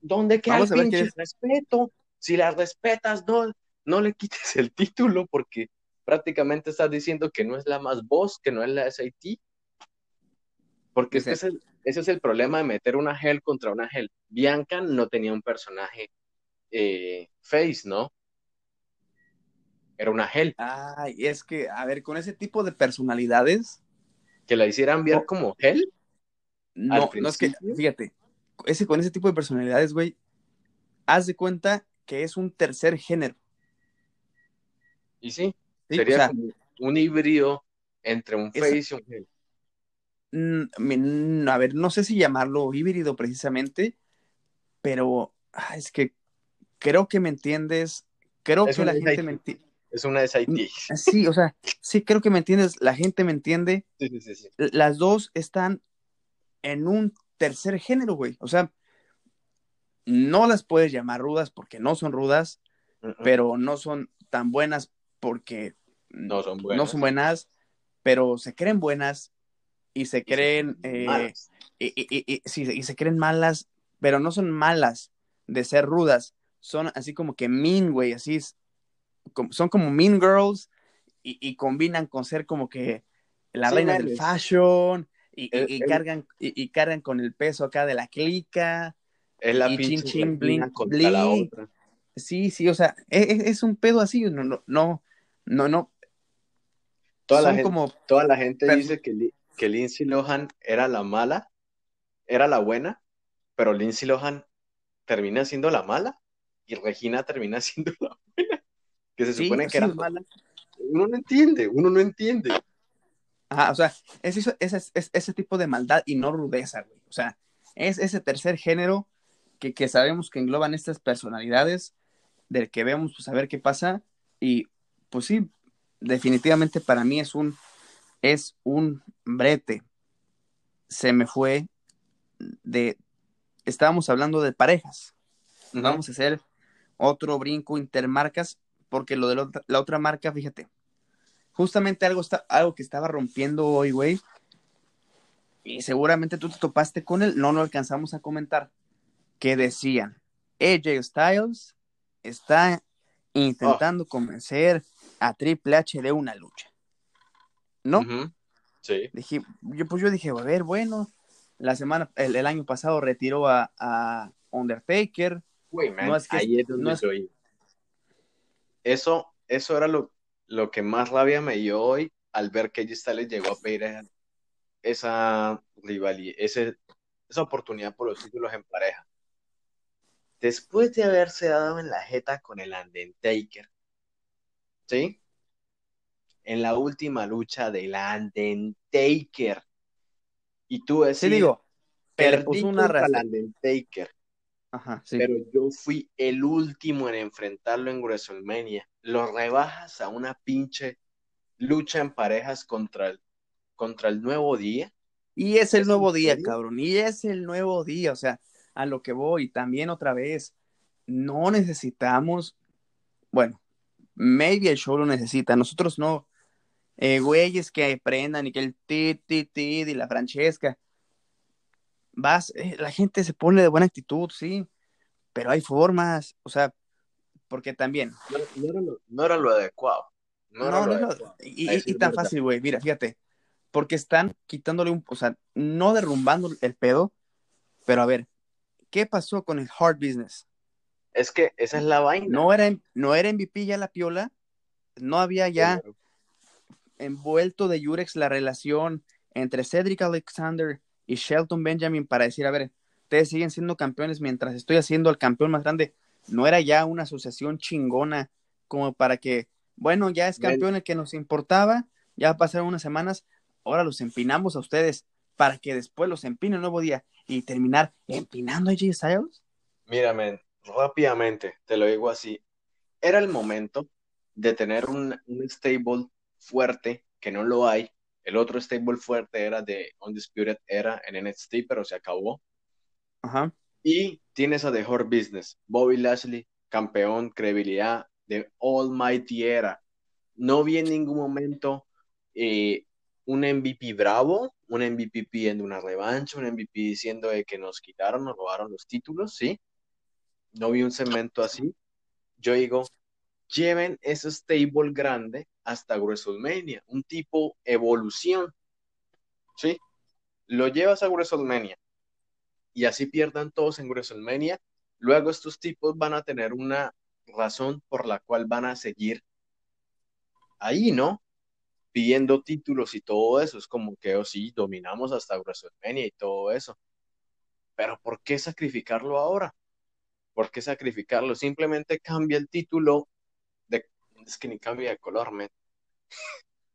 ¿Dónde queda el pinche es... respeto? Si la respetas, no, no le quites el título porque prácticamente estás diciendo que no es la más voz, que no es la SIT. Porque es que ese, ese, es el problema de meter una Hell contra una Hell. Bianca no tenía un personaje eh, face, ¿no? Era una Hell. Ay, es que, a ver, con ese tipo de personalidades. Que la hicieran ver como Hell. No, no es que, fíjate, ese, con ese tipo de personalidades, güey, haz de cuenta que es un tercer género. Y sí, sí sería o sea, como un híbrido entre un face y un Hell. A ver, no sé si llamarlo híbrido precisamente, pero ah, es que creo que me entiendes. Creo es que la gente me entiende. Es una SIT. Sí, o sea, sí, creo que me entiendes. La gente me entiende. Sí, sí, sí, sí. Las dos están en un tercer género, güey. O sea, no las puedes llamar rudas porque no son rudas, uh -uh. pero no son tan buenas porque no son buenas. No son buenas, pero se creen buenas y se creen y eh, y, y, y, sí, y, se creen malas, pero no son malas de ser rudas, son así como que mean, güey, así es, como, son como mean girls y, combinan con ser como que la sí, reina del fashion y, el, el, cargan y, cargan con el peso acá de la clica es la y chin chin bling, bling. Sí, sí, o sea, es, es, un pedo así, no, no, no, no, no. Toda, la gente, como... toda la gente dice que, que Lindsay Lohan era la mala, era la buena, pero Lindsay Lohan termina siendo la mala y Regina termina siendo la buena. Que se supone sí, que era mala. uno no entiende, uno no entiende. Ajá, o sea, es, es, es- ese tipo de maldad y no rudeza, güey. O sea, es ese tercer género que, que sabemos que engloban estas personalidades, del que vemos, pues a ver qué pasa. Y pues sí, definitivamente para mí es un, es un brete. Se me fue de, estábamos hablando de parejas. Vamos a hacer otro brinco intermarcas, porque lo de la otra, la otra marca, fíjate, justamente algo, está, algo que estaba rompiendo hoy, güey, y seguramente tú te topaste con él, no lo alcanzamos a comentar, que decían, AJ Styles está intentando convencer a Triple H de una lucha. ¿No? Sí. Dije, yo, pues yo dije, a ver, bueno, la semana, el, el año pasado retiró a, a Undertaker, Güey, man, No es que- ahí es donde no es- iba. Eso, eso era lo, lo que más rabia me dio hoy al ver que AJ Styles llegó a pedir esa, esa rivalidad, ese, esa oportunidad por los títulos en pareja. Después de haberse dado en la jeta con el Undertaker, ¿sí? En la última lucha del Undertaker. Y tú decís, sí digo, perdí una contra el. Undertaker. Ajá, sí. pero yo fui el último en enfrentarlo en WrestleMania. Lo rebajas a una pinche lucha en parejas contra el, contra el nuevo día. Y es el ¿Es nuevo día, serio? cabrón. Y es el nuevo día. O sea, a lo que voy. También otra vez, no necesitamos, bueno, maybe el show lo necesita. Nosotros no. Eh, güeyes que aprendan y que el ti, ti, ti y la Francesca. Vas, eh, la gente se pone de buena actitud, sí. Pero hay formas. O sea, porque también. No, no era, lo, no era lo adecuado. No, No, era lo adecuado. y, tan verdad. fácil, güey. Mira, fíjate. Porque están quitándole un, o sea, no derrumbando el pedo, pero a ver, ¿qué pasó con el hard business? Es que esa es la vaina. No era, no era MVP ya la piola, no había ya envuelto de Yurex la relación entre Cedric Alexander y Shelton Benjamin para decir, a ver, ustedes siguen siendo campeones mientras estoy haciendo el campeón más grande. No era ya una asociación chingona como para que, bueno, ya es campeón el que nos importaba, ya pasaron unas semanas, ahora los empinamos a ustedes para que después los empine el nuevo día y terminar empinando a J Styles. Mira, men, rápidamente, te lo digo así. Era el momento de tener un, un stable fuerte, que no lo hay. El otro stable fuerte era de Undisputed Era en NXT, pero se acabó. Ajá. Y tienes a The Hurt Business, Bobby Lashley, campeón, credibilidad de Almighty Era. No vi en ningún momento eh, un MVP bravo, un MVP pidiendo una revancha, un MVP diciendo de que nos quitaron, nos robaron los títulos, ¿sí? No vi un segmento así. Yo digo, lleven ese stable grande hasta WrestleMania, un tipo evolución, ¿sí? Lo llevas a WrestleMania y así pierdan todos en WrestleMania. Luego estos tipos van a tener una razón por la cual van a seguir ahí, ¿no? Pidiendo títulos y todo eso. Es como que, oh, sí, dominamos hasta WrestleMania y todo eso. Pero ¿por qué sacrificarlo ahora? ¿Por qué sacrificarlo? Simplemente cambia el título de... Es que ni cambia de color, men.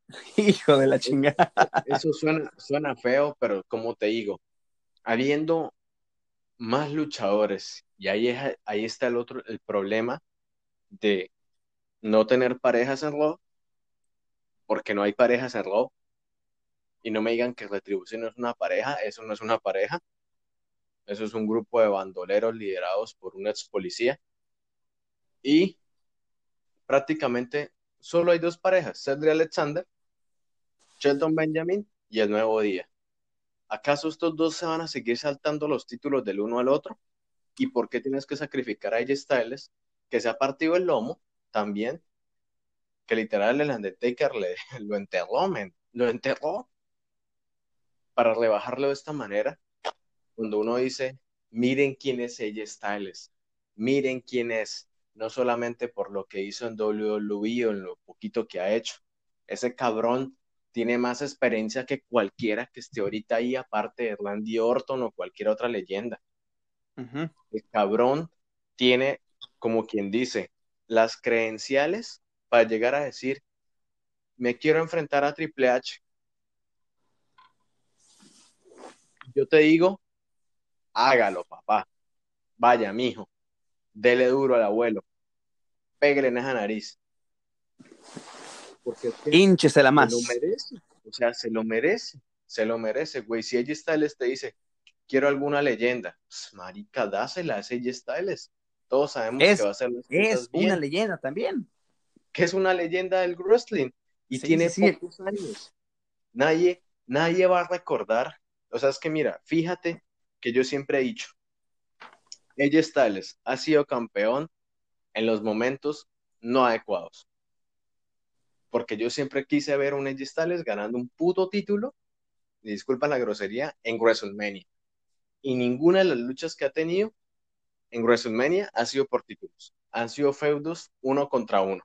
Hijo de la chingada. Eso suena, suena feo, pero como te digo, habiendo más luchadores, y ahí, es- ahí está el otro, el problema de no tener parejas en Raw, porque no hay parejas en Raw, y no me digan que Retribución es una pareja, eso no es una pareja, eso es un grupo de bandoleros liderados por un ex policía, y prácticamente solo hay dos parejas, Cedric Alexander, Shelton Benjamin y el Nuevo Día. ¿Acaso estos dos se van a seguir saltando los títulos del uno al otro? ¿Y por qué tienes que sacrificar a AJ Styles, que se ha partido el lomo también? Que literal el Undertaker le, lo enterró, men. Lo enterró para rebajarlo de esta manera. Cuando uno dice, miren quién es AJ Styles, miren quién es, no solamente por lo que hizo en WWE o en lo poquito que ha hecho. Ese cabrón tiene más experiencia que cualquiera que esté ahorita ahí, aparte de Randy Orton o cualquier otra leyenda. Ujú. El cabrón tiene, como quien dice, las credenciales para llegar a decir, me quiero enfrentar a Triple H, yo te digo, hágalo, papá. Vaya, mijo, dele duro al abuelo, pégale en esa nariz. Porque Hínchese la más. Se lo merece, o sea, se lo merece, se lo merece, güey. Si ella Styles te dice, quiero alguna leyenda, pues, marica, dásela a ella Styles. Todos sabemos que va a ser Es una leyenda también. Que es una leyenda del wrestling y tiene pocos años. Nadie, nadie va a recordar. O sea, es que mira, fíjate que yo siempre he dicho, ella Styles ha sido campeón en los momentos no adecuados. Porque yo siempre quise ver a un Edge Styles ganando un puto título, disculpa la grosería, en WrestleMania. Y ninguna de las luchas que ha tenido en WrestleMania ha sido por títulos. Han sido feudos uno contra uno.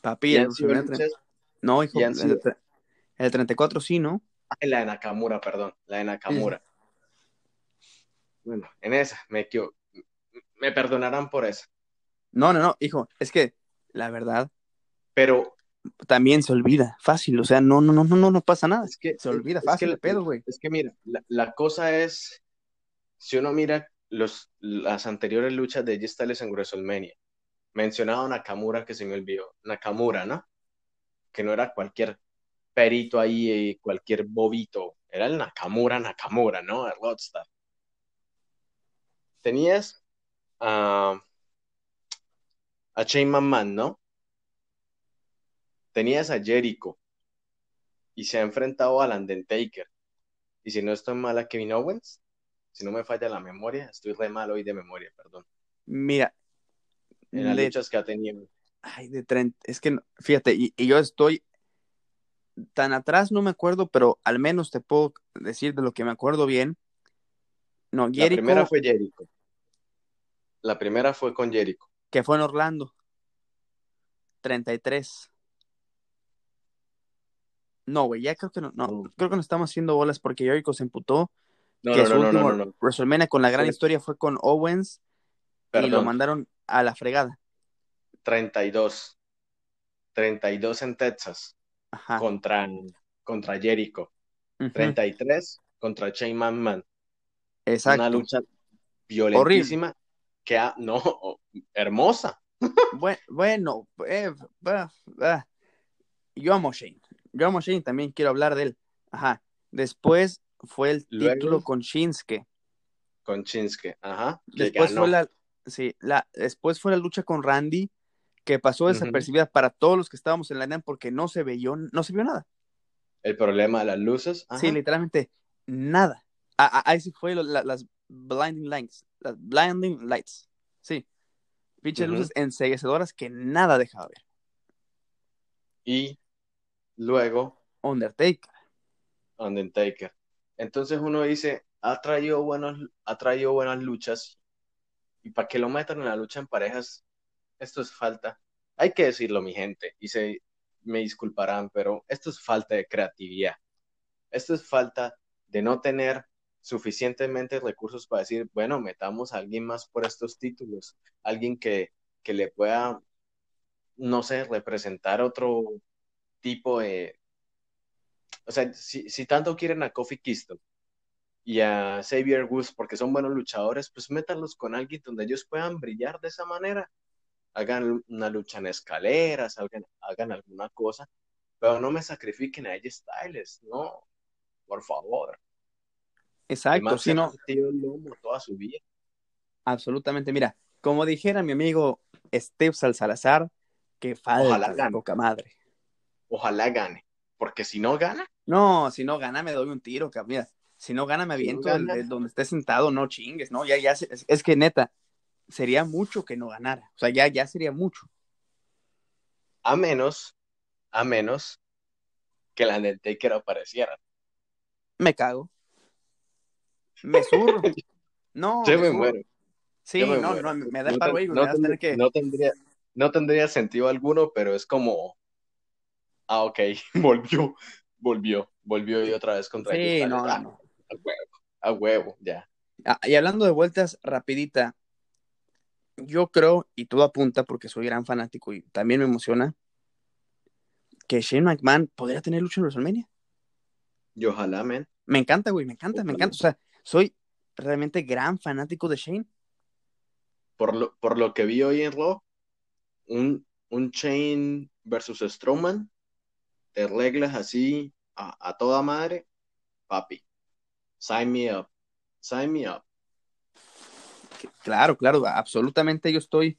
Papi, el no, hijo, el, 34 sí, ¿no? la de Nakamura, perdón, la de Nakamura. Bueno, en esa, me, me perdonarán por eso. No, no, no, hijo, es que la verdad. Pero. También se olvida, fácil, o sea, no, no, no, no, no pasa nada. Es que se olvida fácil el pedo, güey. Es que mira, la, cosa es, si uno mira los, las anteriores luchas de G Styles en WrestleMania, mencionado Nakamura que se me olvidó, Nakamura, ¿no? Que no era cualquier perito ahí, eh, cualquier bobito, era el Nakamura, Nakamura, ¿no? El Rodstar. Tenías a, Shane McMahon, ¿no? Tenías a Jericho y se ha enfrentado al Undertaker. Y si no estoy mal a Kevin Owens, si no me falla la memoria, estoy re mal hoy de memoria, perdón. Mira, en las luchas que ha tenido. Ay, de 30, es que fíjate, y, yo estoy tan atrás, no me acuerdo, pero al menos te puedo decir de lo que me acuerdo bien. No, Jericho. La primera fue Jericho. La primera fue con Jericho. Que fue en Orlando. 33. No, güey, ya creo que no, no, creo que nos estamos haciendo bolas porque Jericho se emputó. No, que no, su no, último no, WrestleMania con la gran historia fue con Owens y lo mandaron a la fregada. 32. 32 en Texas contra contra Jericho. 33 contra Shane McMahon. Exacto. Una lucha violentísima que ha, no, hermosa. bueno, eh, yo amo Shane. Yo amo Shane, también quiero hablar de él. Ajá. Después fue el título con Shinsuke. Con Shinsuke, ajá. Después fue la, sí, la, después fue la lucha con Randy, que pasó desapercibida para todos los que estábamos en la NAM porque no se vio, no se vio nada. El problema de las luces. Sí, literalmente nada. Ahí sí fue las blinding lights, las blinding lights. Sí. Pinches luces enseguecedoras que nada dejaba ver. Y luego. Undertaker. Undertaker. Entonces uno dice, ha traído, buenos, ha traído buenas luchas. Y para que lo metan en la lucha en parejas, esto es falta. Hay que decirlo, mi gente, y se me disculparán, pero esto es falta de creatividad. Esto es falta de no tener suficientemente recursos para decir, bueno, metamos a alguien más por estos títulos, alguien que, que le pueda, no sé, representar otro tipo de... O sea, si, si tanto quieren a Kofi Kingston y a Xavier Woods porque son buenos luchadores, pues métanlos con alguien donde ellos puedan brillar de esa manera. Hagan una lucha en escaleras, hagan, hagan alguna cosa, pero no me sacrifiquen a ella Styles, no, por favor. Exacto, si no. toda su vida. Absolutamente, mira, como dijera mi amigo Steve Salazar, que falta Ojalá gane. poca madre. Ojalá gane, porque si no gana. No, si no gana me doy un tiro, mira, si no gana me aviento donde esté sentado, no chingues, no, ya, ya, es, que neta, sería mucho que no ganara, o sea, ya, ya sería mucho. A menos, a menos que la Undertaker apareciera. Me cago. Me surro. No. Yo me, muero. Sí, no, no, me da paro ahí, no, que... no, tendría, no tendría sentido alguno, pero es como. Ah, ok, volvió, volvió, volvió y otra vez contra Sí, no, no, no. A huevo, a huevo, ya. Ah, y hablando de vueltas, rapidita, yo creo, y todo apunta porque soy gran fanático y también me emociona, que Shane McMahon podría tener lucha en WrestleMania. Y ojalá, men. Me encanta, güey, me encanta, me encanta. O sea, soy realmente gran fanático de Shane. Por lo, por lo que vi hoy en Raw, un, un Chain versus Strowman, de reglas así a, a toda madre, papi. Sign me up. Sign me up. Claro, claro, absolutamente yo estoy,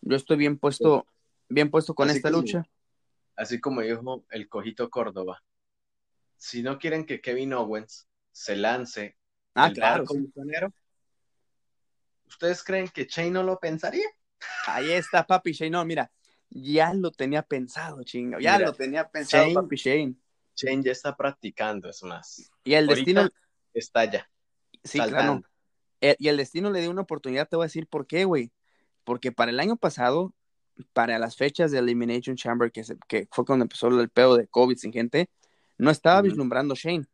yo estoy bien puesto, bien puesto con Así esta como- lucha. Así como dijo el cojito Córdoba. Si no quieren que Kevin Owens se lance Ah, el claro. barco sí. ¿ustedes creen que Chain no lo pensaría? Ahí está, papi Shane. No, mira, ya lo tenía pensado, chingo. Ya Mira, lo tenía pensado, Shane- papi Shane. Chain ya está practicando, es más. Y el Ahorita destino, está ya. sí, saltando. claro. Eh, y el destino le dio una oportunidad, te voy a decir por qué, güey. Porque para el año pasado, para las fechas de Elimination Chamber, que, se- que fue cuando empezó el pedo de COVID sin gente, no estaba vislumbrando Shane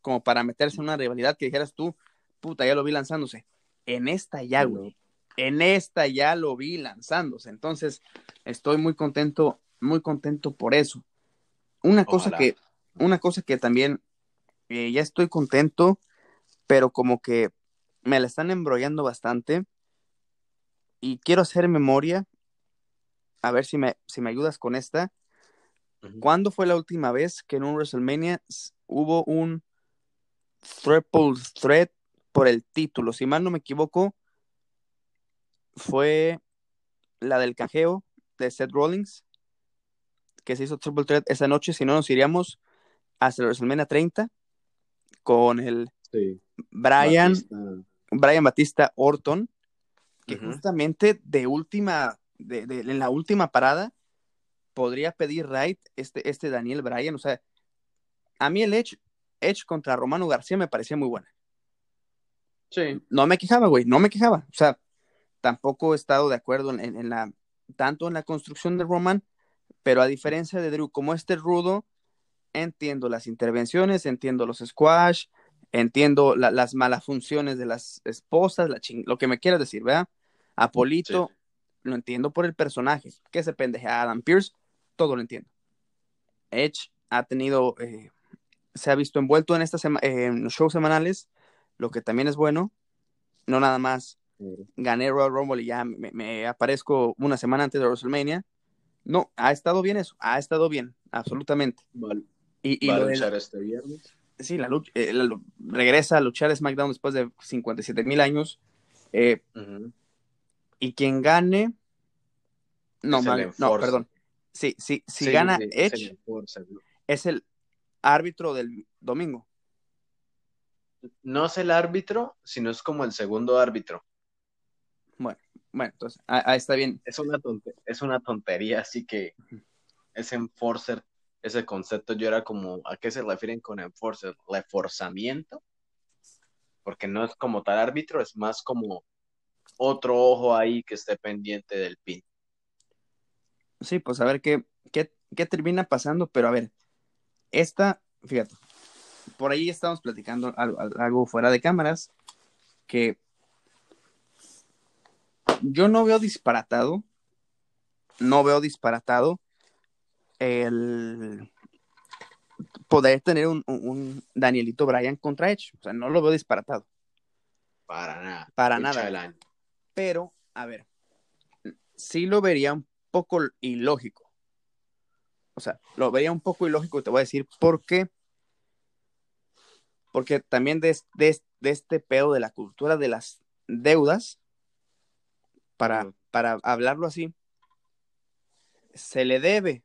como para meterse en una rivalidad que dijeras tú, puta, ya lo vi lanzándose. En esta ya, güey. En esta ya lo vi lanzándose. Entonces, estoy muy contento, muy contento por eso. Una cosa que, una cosa que también eh, ya estoy contento, pero como que me la están embrollando bastante. Y quiero hacer memoria, a ver si me, si me ayudas con esta. ¿Cuándo fue la última vez que en un WrestleMania hubo un triple threat por el título? Si mal no me equivoco, fue la del cajeo de Seth Rollins, que se hizo triple threat esa noche. Si no, nos iríamos hasta el WrestleMania 30 con el Sí. Brian, Batista. Brian Batista Orton, que justamente de última, de, de- en la última parada, podría pedir right este, este Daniel Bryan. O sea, a mí el Edge, Edge contra Romano García me parecía muy buena. Sí. No me quejaba, güey, no me quejaba. O sea, tampoco he estado de acuerdo en, en- en la, tanto en la construcción de Roman, pero a diferencia de Drew, como este rudo, entiendo las intervenciones, entiendo los squash, entiendo la- las malas funciones de las esposas, la ching- lo que me quieras decir, ¿verdad? Apolito, lo entiendo por el personaje, que se pendeje a Adam Pierce, todo lo entiendo. Edge ha tenido, eh, se ha visto envuelto en, estas eh, en los shows semanales, lo que también es bueno, no nada más gané Royal Rumble y ya me, me aparezco una semana antes de WrestleMania. No, ha estado bien eso, ha estado bien, absolutamente. Y, y va a la- luchar este viernes. sí, la lucha, eh, la- regresa a luchar SmackDown después de 57 mil años. eh, y quien gane, no, no, perdón. Sí, sí, si Sí, gana sí, Edge, es el árbitro del domingo. No es el árbitro, sino es como el segundo árbitro. Bueno, entonces, ah, ah, está bien. Es una, tonte- es una tontería, así que ese enforcer, ese concepto yo era como, ¿a qué se refieren con enforcer? ¿Reforzamiento? Porque no es como tal árbitro, es más como otro ojo ahí que esté pendiente del pin. Sí, pues a ver qué, qué, qué termina pasando, pero a ver, esta, fíjate, por ahí estamos platicando algo, algo fuera de cámaras, que yo no veo disparatado, no veo disparatado el poder tener un, un- Danielito Bryan contra Edge, o sea, no lo veo disparatado, Para nada. Para nada. pero, a ver, sí lo vería un poco ilógico. O sea, lo vería un poco ilógico y te voy a decir por qué. Porque también de, de de este pedo de la cultura de las deudas, para, para hablarlo así, se le debe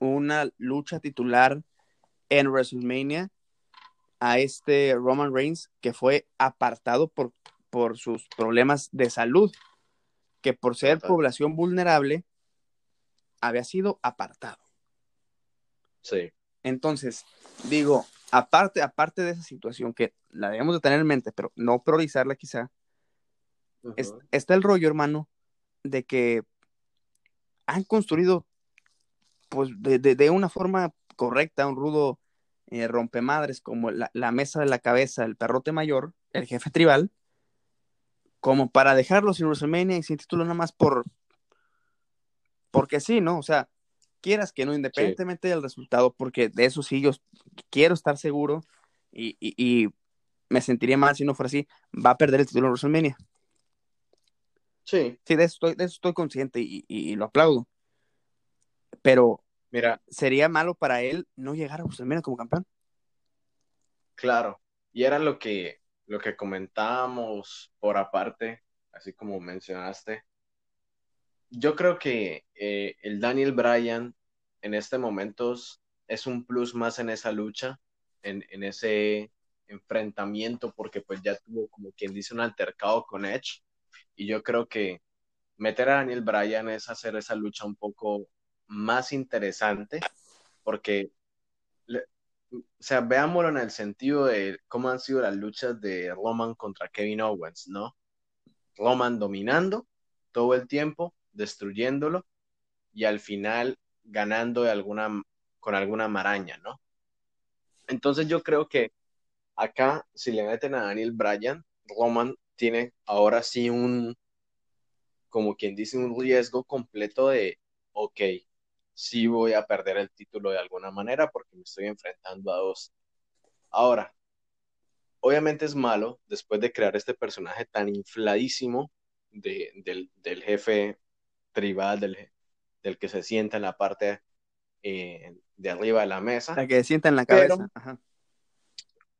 una lucha titular en WrestleMania a este Roman Reigns que fue apartado por, por sus problemas de salud, que por ser población vulnerable había sido apartado. Sí. Entonces, digo, aparte, aparte de esa situación que la debemos de tener en mente, pero no priorizarla quizá, es- está el rollo, hermano, de que han construido, pues, de, de- de una forma correcta, un rudo eh, rompemadres como la, la mesa de la cabeza, el perrote mayor, el jefe tribal, como para dejarlo sin WrestleMania y sin título nada más por, porque sí, ¿no? O sea, quieras que no, independientemente del resultado, porque de eso sí yo quiero estar seguro y, y, me sentiría mal si no fuera así, va a perder el título en WrestleMania. Sí. Sí, de eso estoy, de eso estoy consciente y, y, lo aplaudo. Pero, mira, sería malo para él no llegar a WrestleMania como campeón. Claro, y era lo que, lo que comentábamos por aparte, así como mencionaste. Yo creo que eh, el Daniel Bryan en este momento es un plus más en esa lucha, en, en ese enfrentamiento, porque pues ya tuvo como quien dice un altercado con Edge, y yo creo que meter a Daniel Bryan es hacer esa lucha un poco más interesante, porque o sea, veámoslo en el sentido de cómo han sido las luchas de Roman contra Kevin Owens, ¿no? Roman dominando todo el tiempo, destruyéndolo y al final ganando con alguna maraña, ¿no? Entonces yo creo que acá, si le meten a Daniel Bryan, Roman tiene ahora sí un, como quien dice, un riesgo completo de, ok, sí voy a perder el título de alguna manera porque me estoy enfrentando a dos. Ahora, obviamente es malo después de crear este personaje tan infladísimo del, jefe tribal, del, del, que se sienta en la parte eh, de arriba de la mesa. La que se sienta en la cabeza.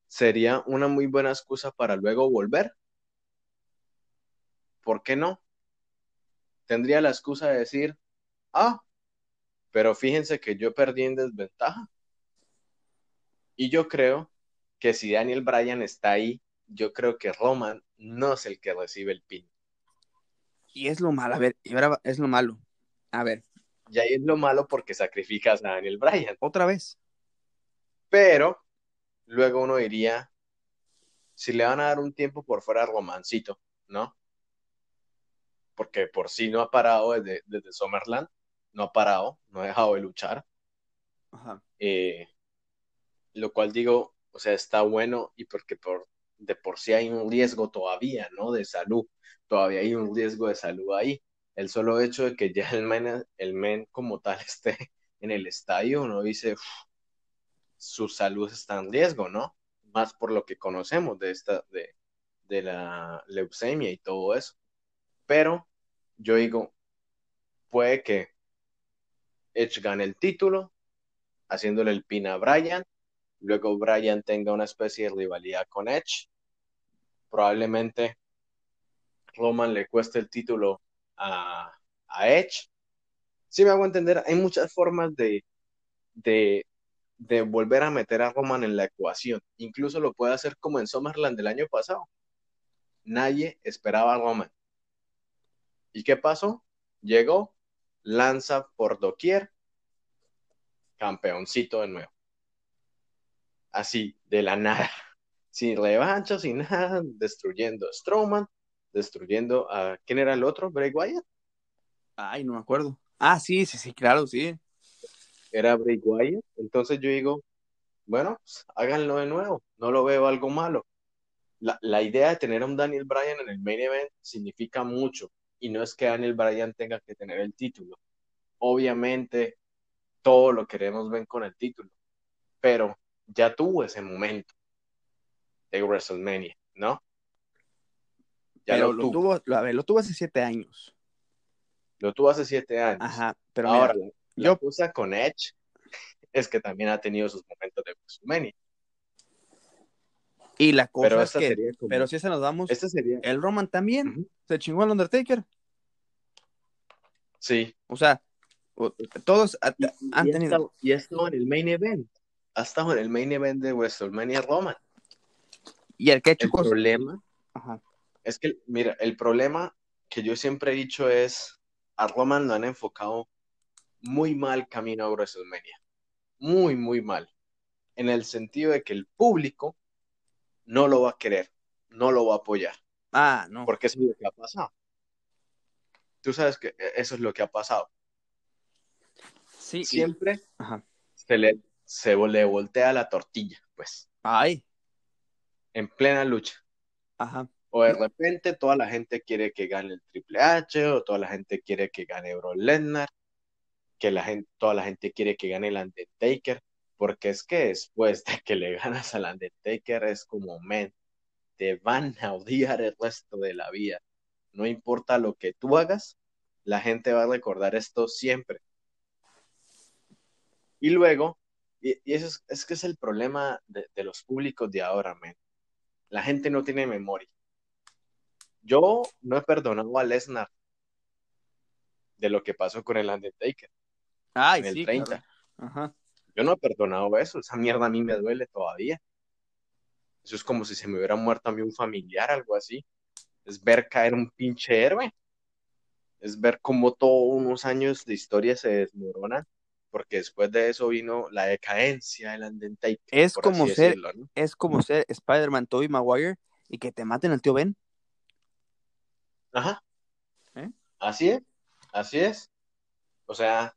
Sería una muy buena excusa para luego volver. ¿Por qué no? Tendría la excusa de decir, ah, pero fíjense que yo perdí en desventaja. Y yo creo que si Daniel Bryan está ahí, yo creo que Roman no es el que recibe el pin. Y es lo malo, a ver, y ahora es lo malo. A ver. Y ahí es lo malo porque sacrificas a Daniel Bryan. Otra vez. Pero luego uno diría, si le van a dar un tiempo por fuera Romancito, ¿no? Porque por sí no ha parado desde, desde Summerland no ha parado, no ha dejado de luchar. Eh, lo cual digo, o sea, está bueno y porque por, de por sí hay un riesgo todavía, ¿no? De salud, todavía hay un riesgo de salud ahí. El solo hecho de que ya el men, el men como tal esté en el estadio, uno dice, su salud está en riesgo, ¿no? Más por lo que conocemos de esta, de, de la leucemia y todo eso. Pero yo digo, puede que Edge gane el título, haciéndole el pin a Bryan. Luego Bryan tenga una especie de rivalidad con Edge. Probablemente Roman le cueste el título a, Edge. Si me hago entender, hay muchas formas de, de, de volver a meter a Roman en la ecuación. Incluso lo puede hacer como en Summerland del año pasado. Nadie esperaba a Roman. ¿Y qué pasó? Llegó, lanza por doquier, campeoncito de nuevo. Así, de la nada, sin revancha, sin nada, destruyendo a Strowman, destruyendo a. ¿Quién era el otro? ¿Bray Wyatt? Ay, no me acuerdo. Ah, sí, sí, sí, claro, sí. Era Bray Wyatt. Entonces yo digo, bueno, pues, háganlo de nuevo. No lo veo algo malo. La, la, idea de tener a un Daniel Bryan en el main event significa mucho y no es que Daniel Bryan tenga que tener el título. Obviamente, todo lo queremos ver con el título, pero ya tuvo ese momento de WrestleMania, ¿no? Ya lo, tuvo. a ver, lo tuvo hace siete años. Lo tuvo hace siete años. Ajá, pero ahora, yo puse con Edge es que también ha tenido sus momentos de WrestleMania. Y la cosa pero es que, pero si ese nos damos, este sería... el Roman también se chingó al Undertaker. Sí. O sea, todos han tenido. y ha estado en el main event. Ha estado en el main event de WrestleMania Roman. Y el que El problema es que, mira, el problema que yo siempre he dicho es: a Roman lo han enfocado muy mal camino a WrestleMania. Muy, muy mal. En el sentido de que el público no lo va a querer, no lo va a apoyar. Ah, no. Porque eso es lo que ha pasado. Tú sabes que eso es lo que ha pasado. Sí. Siempre se, le, se le voltea la tortilla, pues. Ay. En plena lucha. Ajá. O de repente toda la gente quiere que gane el Triple H, o toda la gente quiere que gane Bro Lesnar. que la gente, toda la gente quiere que gane el Undertaker, porque es que después de que le ganas al Undertaker es como, men, te van a odiar el resto de la vida. No importa lo que tú hagas, la gente va a recordar esto siempre. Y luego, y, eso es, que es el problema de, los públicos de ahora, men. La gente no tiene memoria. Yo no he perdonado a Lesnar de lo que pasó con el Undertaker. Ay, en el sí, 30. Yo no he perdonado eso. Esa mierda a mí me duele todavía. Eso es como si se me hubiera muerto a mí un familiar, algo así. Es ver caer un pinche héroe. Es ver cómo todos unos años de historia se desmoronan porque después de eso vino la decadencia del Undertaker. Es como ser, es como ser Spider-Man Tobey Maguire y que te maten al tío Ben. Ajá. ¿Eh? Así es, así es. O sea,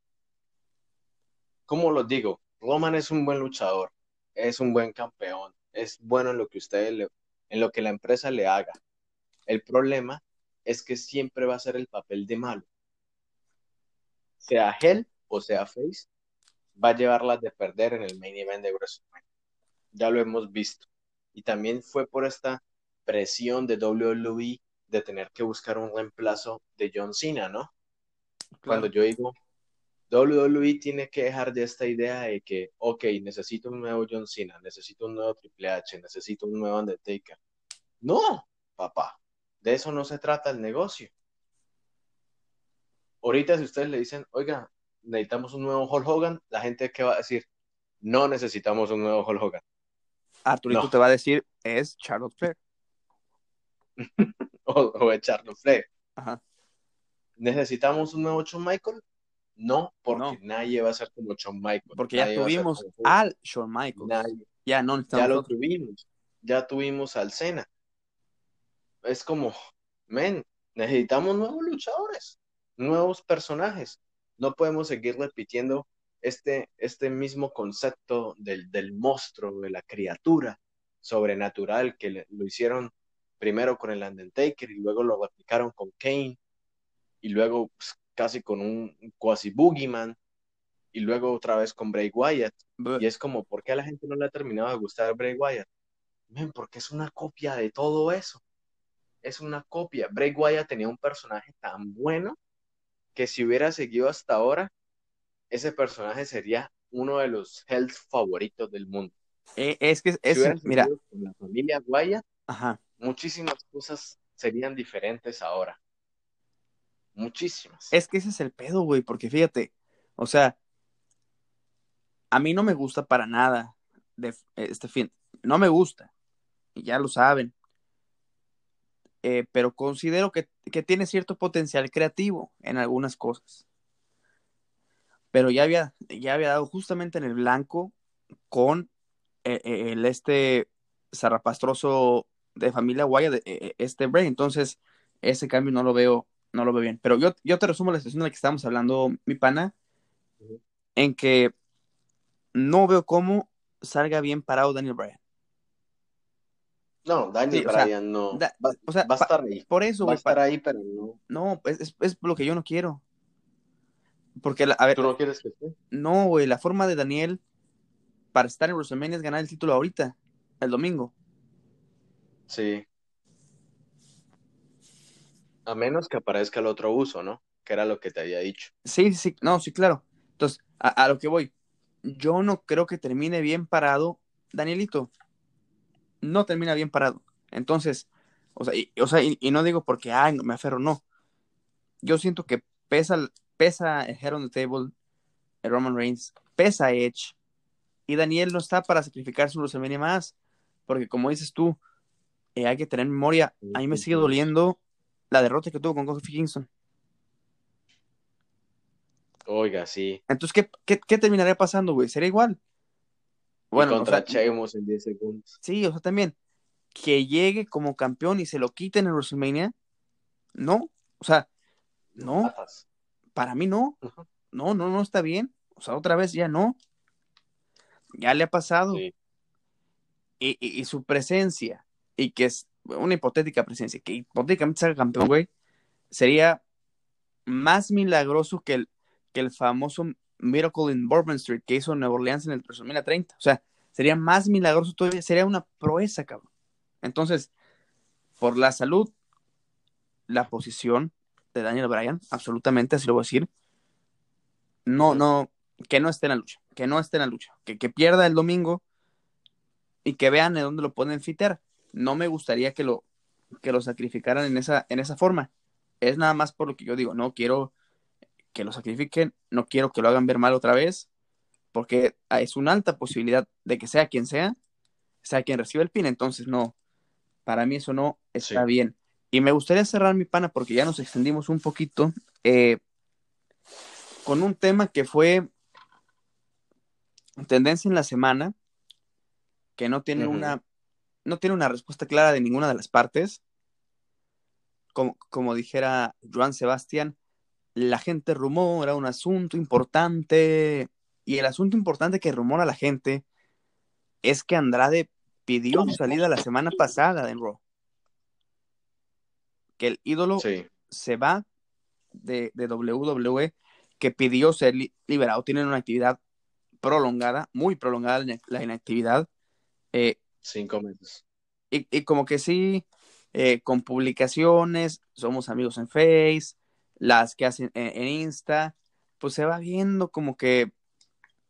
¿cómo lo digo? Roman es un buen luchador, es un buen campeón, es bueno en lo que ustedes le, en lo que la empresa le haga. El problema es que siempre va a ser el papel de malo. Sea Hell o sea Face, va a llevarlas de perder en el main event de WrestleMania. Ya lo hemos visto. Y también fue por esta presión de WWE de tener que buscar un reemplazo de John Cena, ¿no? Cuando yo digo, WWE tiene que dejar de esta idea de que, ok, necesito un nuevo John Cena, necesito un nuevo Triple H, necesito un nuevo Undertaker. No, papá, de eso no se trata el negocio. Ahorita si ustedes le dicen, oiga, necesitamos un nuevo Hulk Hogan, la gente que va a decir, no necesitamos un nuevo Hulk Hogan. Arturito te va a decir, es Charlotte Flair. o, es Charlotte Flair. Ajá. ¿Necesitamos un nuevo Shawn Michael? No, porque nadie va a ser como Shawn Michael. Porque ya tuvimos al Shawn Michael. Ya no Ya lo tuvimos. Ya tuvimos al Cena. Es como, men, necesitamos nuevos luchadores, nuevos personajes no podemos seguir repitiendo este, este mismo concepto del, del monstruo, de la criatura sobrenatural que lo hicieron primero con el Undertaker y luego lo replicaron con Kane y luego pues, casi con un quasi boogeyman y luego otra vez con Bray Wyatt. y es como, ¿por qué a la gente no le ha terminado de gustar Bray Wyatt? porque es una copia de todo eso. Es una copia. Bray Wyatt tenía un personaje tan bueno que si hubiera seguido hasta ahora, ese personaje sería uno de los health favoritos del mundo. Eh, es que, es, mira, con la familia Guaya, muchísimas cosas serían diferentes ahora. Muchísimas. Es que ese es el pedo, güey, porque fíjate, o sea, a mí no me gusta para nada de este fin, no me gusta, y ya lo saben, eh, pero considero que, tiene cierto potencial creativo en algunas cosas. Pero ya había, ya había dado justamente en el blanco con eh, eh, el, este zarrapastroso de familia Guaya, de este Bray. Entonces, ese cambio no lo veo, no lo veo bien. Pero yo, yo te resumo la situación de la que estamos hablando, mi pana, en que no veo cómo salga bien parado Daniel Bryan. No, Daniel Bryan no. va, o sea, va, a estar ahí. Por eso, Va a estar ahí, pero no. No, es, es, lo que yo no quiero. Porque, a ver. ¿Tú no quieres que esté? No, güey, la forma de Daniel para estar en WrestleMania es ganar el título ahorita, el domingo. Sí. A menos que aparezca el otro uso, ¿no? Que era lo que te había dicho. Sí, sí, no, sí, claro. Entonces, a, a lo que voy. Yo no creo que termine bien parado Danielito no termina bien parado. Entonces, o sea, y, o sea, y, no digo porque, ay, me aferro, no. Yo siento que pesa, pesa el Head on the Table, el Roman Reigns, pesa Edge, y Daniel no está para sacrificar su WrestleMania más, porque como dices tú, eh, hay que tener memoria. A mí me sigue doliendo la derrota que tuvo con Kofi Kingston. Oiga, sí. Entonces, ¿qué, qué, qué terminaría pasando, güey? ¿Sería igual? Bueno, contra en 10 segundos. Sí, o sea, también que llegue como campeón y se lo quiten en WrestleMania, no, o sea, no, para mí no, no, no, no está bien, o sea, otra vez ya no, ya le ha pasado. Y, su presencia, y que es una hipotética presencia, que hipotéticamente sea campeón, güey, sería más milagroso que el, que el famoso Miracle in Bourbon Street que hizo Nueva Orleans en el 30. O sea, sería más milagroso todavía, sería una proeza, cabrón. Entonces, por la salud, la posición de Daniel Bryan, absolutamente, así lo voy a decir. No, no, que no esté en la lucha, que no esté en la lucha, que, que pierda el domingo y que vean de dónde lo pueden fitear. No me gustaría que lo, que lo sacrificaran en esa, en esa forma. Es nada más por lo que yo digo, no quiero que lo sacrifiquen, no quiero que lo hagan ver mal otra vez, porque es una alta posibilidad de que sea quien sea, sea quien reciba el pin, entonces no, para mí eso no está bien. Y me gustaría cerrar mi pana porque ya nos extendimos un poquito eh, con un tema que fue tendencia en la semana, que no tiene una no tiene una respuesta clara de ninguna de las partes. Como, como dijera Joan Sebastián, la gente rumora un asunto importante y el asunto importante que rumora la gente es que Andrade pidió su salida la semana pasada de Raw. Que el ídolo se va de, de, WWE, que pidió ser liberado. Tienen una actividad prolongada, muy prolongada la inactividad. Eh, Cinco meses. Y, como que sí, eh, con publicaciones, somos amigos en Face, las que hacen en, Insta, pues se va viendo como que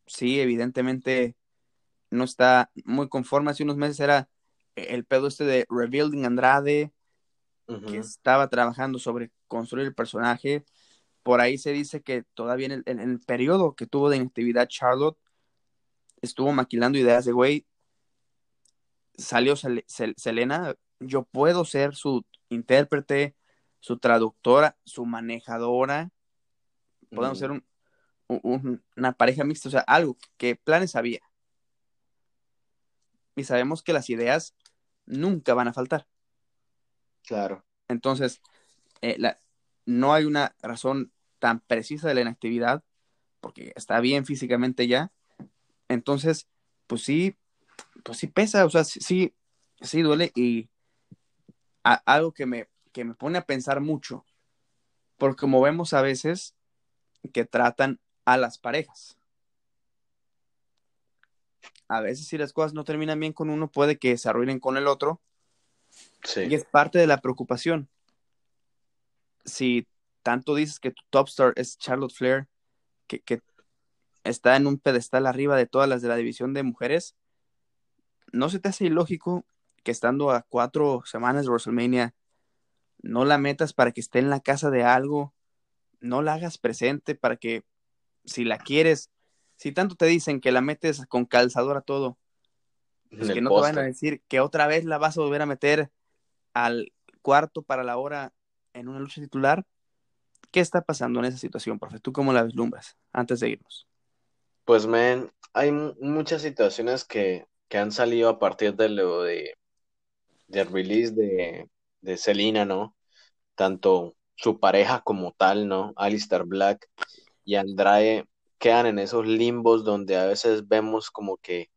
sí, evidentemente no está muy conforme. Hace unos meses era el pedo este de Rebuilding Andrade, que estaba trabajando sobre construir el personaje. Por ahí se dice que todavía en el, en el periodo que tuvo de inactividad Charlotte, estuvo maquilando ideas de, güey, salió Selena, yo puedo ser su intérprete, su traductora, su manejadora, podemos ser una pareja mixta, o sea, algo que planes había. Y sabemos que las ideas nunca van a faltar. Claro. Entonces, eh, no hay una razón tan precisa de la inactividad, porque está bien físicamente ya. Entonces, pues sí, pues sí pesa, o sea, sí, sí duele y algo que me que me pone a pensar mucho, porque como vemos a veces que tratan a las parejas. A veces si las cosas no terminan bien con uno, puede que se arruinen con el otro. Y es parte de la preocupación. Si tanto dices que tu top star es Charlotte Flair, que, que está en un pedestal arriba de todas las de la división de mujeres, ¿no se te hace ilógico que estando a cuatro semanas de WrestleMania no la metas para que esté en la casa de algo, no la hagas presente para que si la quieres, si tanto te dicen que la metes con calzador a todo, pues que no te van a decir que otra vez la vas a volver a meter al cuarto para la hora en una lucha titular. ¿Qué está pasando en esa situación, profe? ¿Tú cómo la vislumbras antes de irnos? Pues, men, hay muchas situaciones que, que han salido a partir de lo de del release de, de Selena, ¿no? Tanto su pareja como tal, ¿no? Alistair Black y Andrade quedan en esos limbos donde a veces vemos como que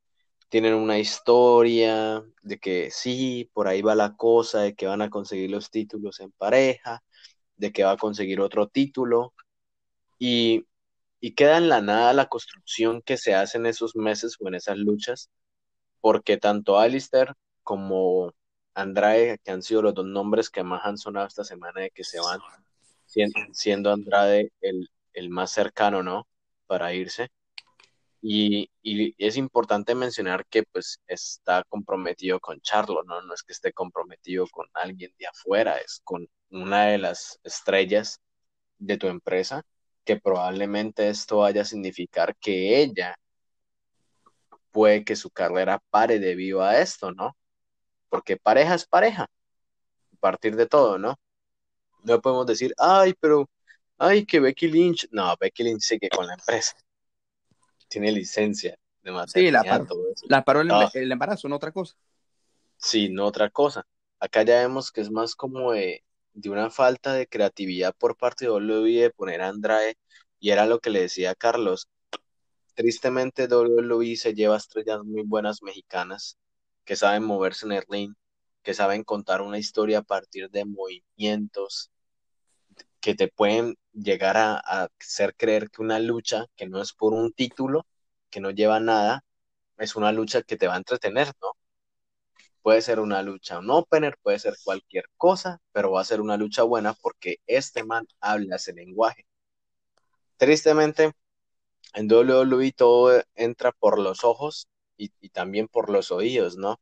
tienen una historia de que sí, por ahí va la cosa, de que van a conseguir los títulos en pareja, de que va a conseguir otro título, y, y queda en la nada la construcción que se hace en esos meses o en esas luchas, porque tanto Alistair como Andrade, que han sido los dos nombres que más han sonado esta semana de que se van, siendo Andrade el, más cercano, ¿no? Para irse. Y, es importante mencionar que pues está comprometido con Charlo, ¿no? No es que esté comprometido con alguien de afuera, es con una de las estrellas de tu empresa, que probablemente esto vaya a significar que ella puede que su carrera pare debido a esto, ¿no? porque pareja es pareja, a partir de todo, ¿no? No podemos decir, ay, pero, ay, que Becky Lynch, no, Becky Lynch sigue con la empresa, tiene licencia de maternidad, sí, la paró, la paró el, embarazo, no otra cosa. Sí, no otra cosa. Acá ya vemos que es más como de, una falta de creatividad por parte de WWE de poner a Andrade, y era lo que le decía a Carlos, tristemente WWE se lleva estrellas muy buenas mexicanas que saben moverse en el ring, que saben contar una historia a partir de movimientos, que te pueden llegar a, a hacer creer que una lucha que no es por un título, que no lleva nada, es una lucha que te va a entretener, ¿no? Puede ser una lucha un opener, puede ser cualquier cosa, pero va a ser una lucha buena porque este man habla ese lenguaje. Tristemente, en WWE todo entra por los ojos y, también por los oídos, ¿no?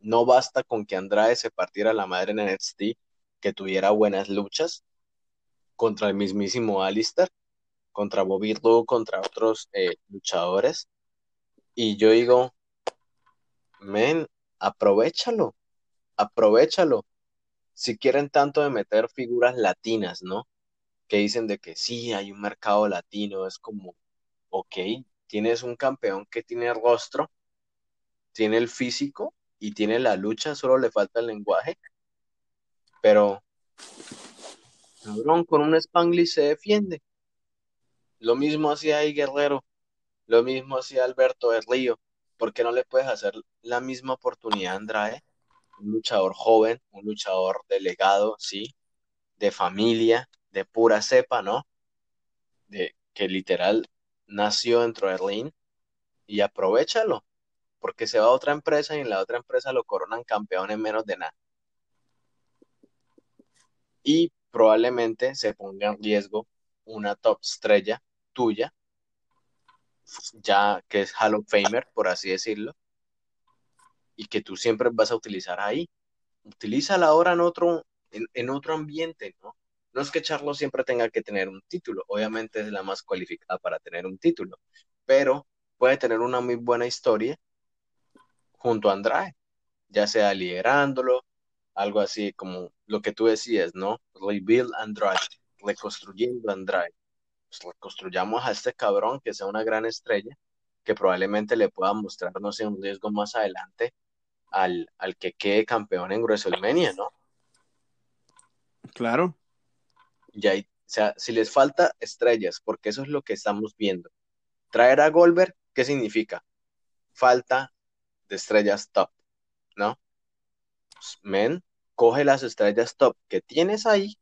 No basta con que Andrade se partiera la madre en NXT, que tuviera buenas luchas contra el mismísimo Alistair, contra Bobby Roode, contra otros eh, luchadores. Y yo digo, men, aprovechalo, aprovechalo. Si quieren tanto de meter figuras latinas, ¿no? Que dicen de que sí, hay un mercado latino, es como, ok, tienes un campeón que tiene rostro, tiene el físico y tiene la lucha, solo le falta el lenguaje, pero, cabrón, con un Spanglish se defiende. Lo mismo hacía ahí Guerrero, lo mismo hacía Alberto de Río. ¿Por qué no le puedes hacer la misma oportunidad Andrade? Un luchador joven, un luchador delegado, sí, de familia, de pura cepa, ¿no? De que literal nació dentro de ring y aprovechalo, porque se va a otra empresa y en la otra empresa lo coronan campeón en menos de nada. Y probablemente se ponga en riesgo una top estrella tuya, ya que es Hall of Famer, por así decirlo, y que tú siempre vas a utilizar ahí. Utilízala ahora en otro, en, en otro ambiente, ¿no? No es que Charlo siempre tenga que tener un título, obviamente es la más cualificada para tener un título, pero puede tener una muy buena historia junto a Andrade, ya sea liderándolo, algo así como lo que tú decías, ¿no? Rebuild Andrade, reconstruyendo Andrade. Pues reconstruyamos a este cabrón que sea una gran estrella, que probablemente le pueda mostrar, no sé, un riesgo más adelante al, al que quede campeón en WrestleMania, ¿no? Claro. Y ahí, o sea, si les falta estrellas, porque eso es lo que estamos viendo. Traer a Goldberg, ¿qué significa? Falta de estrellas top, ¿no? Pues, men, coge las estrellas top que tienes ahí,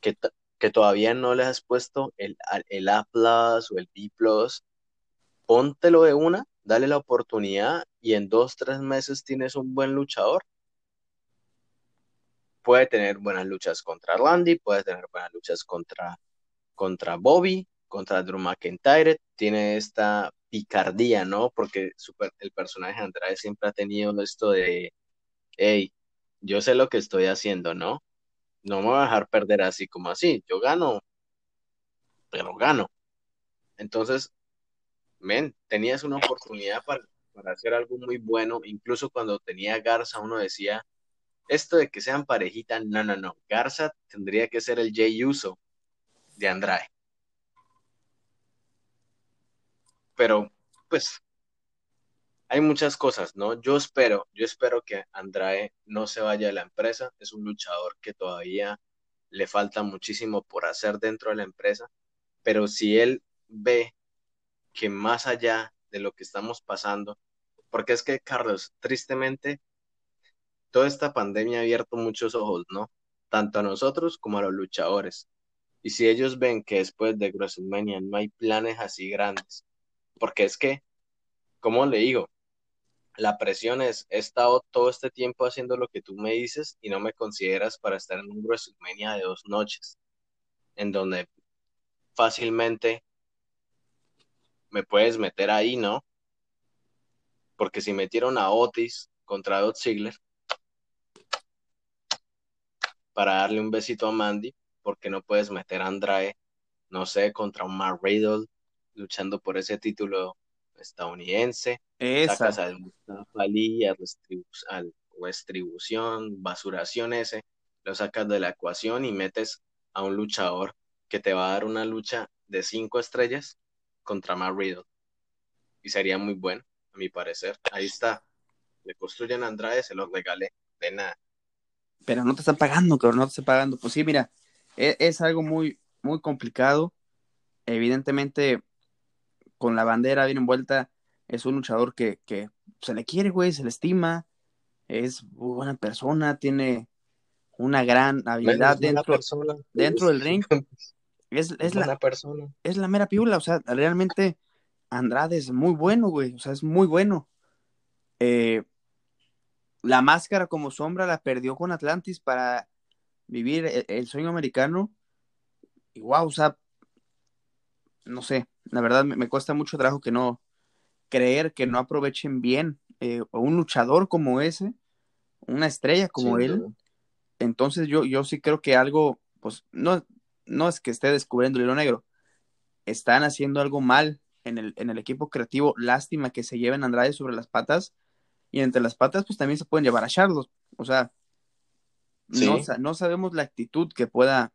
que, que todavía no les has puesto el, el A plus o el B plus, póntelo de una, dale la oportunidad y en dos, tres meses tienes un buen luchador. Puede tener buenas luchas contra Randy, puede tener buenas luchas contra, contra Bobby, contra Drew McIntyre, tiene esta picardía, ¿no? Porque el personaje de Andrade siempre ha tenido esto de, hey, yo sé lo que estoy haciendo, ¿no? No me voy a dejar perder así como así, yo gano, pero gano. Entonces, men, tenías una oportunidad para, para hacer algo muy bueno, incluso cuando tenía Garza uno decía, esto de que sean parejita, no, no, no, Garza tendría que ser el Jay Uso de Andrade. Pero, pues, hay muchas cosas, ¿no? Yo espero, yo espero que Andrade no se vaya de la empresa. Es un luchador que todavía le falta muchísimo por hacer dentro de la empresa, pero si él ve que más allá de lo que estamos pasando, porque es que, Carlos, tristemente, toda esta pandemia ha abierto muchos ojos, ¿no? Tanto a nosotros como a los luchadores. Y si ellos ven que después de WrestleMania no hay planes así grandes, porque es que, como le digo, la presión es, he estado todo este tiempo haciendo lo que tú me dices y no me consideras para estar en un WrestleMania de dos noches, en donde fácilmente me puedes meter ahí, ¿no? Porque si metieron a Otis contra Dot Ziggler para darle un besito a Mandy, porque no puedes meter a Andrade, no sé, contra un Mark Riddle luchando por ese título estadounidense, Esa. sacas al Mustafa Ali, al basuración ese, lo sacas de la ecuación y metes a un luchador que te va a dar una lucha de cinco estrellas contra Matt Riddle. Y sería muy bueno, a mi parecer. Ahí está. Le construyen a Andrade, se los regalé. De nada. Pero no te están pagando, cabrón, no te están pagando. Pues sí, mira, es, es algo muy, muy complicado. Evidentemente, con la bandera bien envuelta, es un luchador que, que se le quiere, güey, se le estima, es muy buena persona, tiene una gran habilidad dentro, dentro del ring. Es, es, la, persona. es la mera piula, o sea, realmente Andrade es muy bueno, güey, o sea, es muy bueno. Eh, la máscara como sombra la perdió con Atlantis para vivir el, el sueño americano. Y wow, o sea, no sé, la verdad me, cuesta mucho trabajo que no creer que no aprovechen bien eh, un luchador como ese, una estrella como él. Entonces yo, yo sí creo que algo, pues no, no es que esté descubriendo el hilo negro, están haciendo algo mal en el, en el equipo creativo. Lástima que se lleven a Andrade sobre las patas y entre las patas pues también se pueden llevar a Charlotte. O sea, no, no, sabemos la actitud que pueda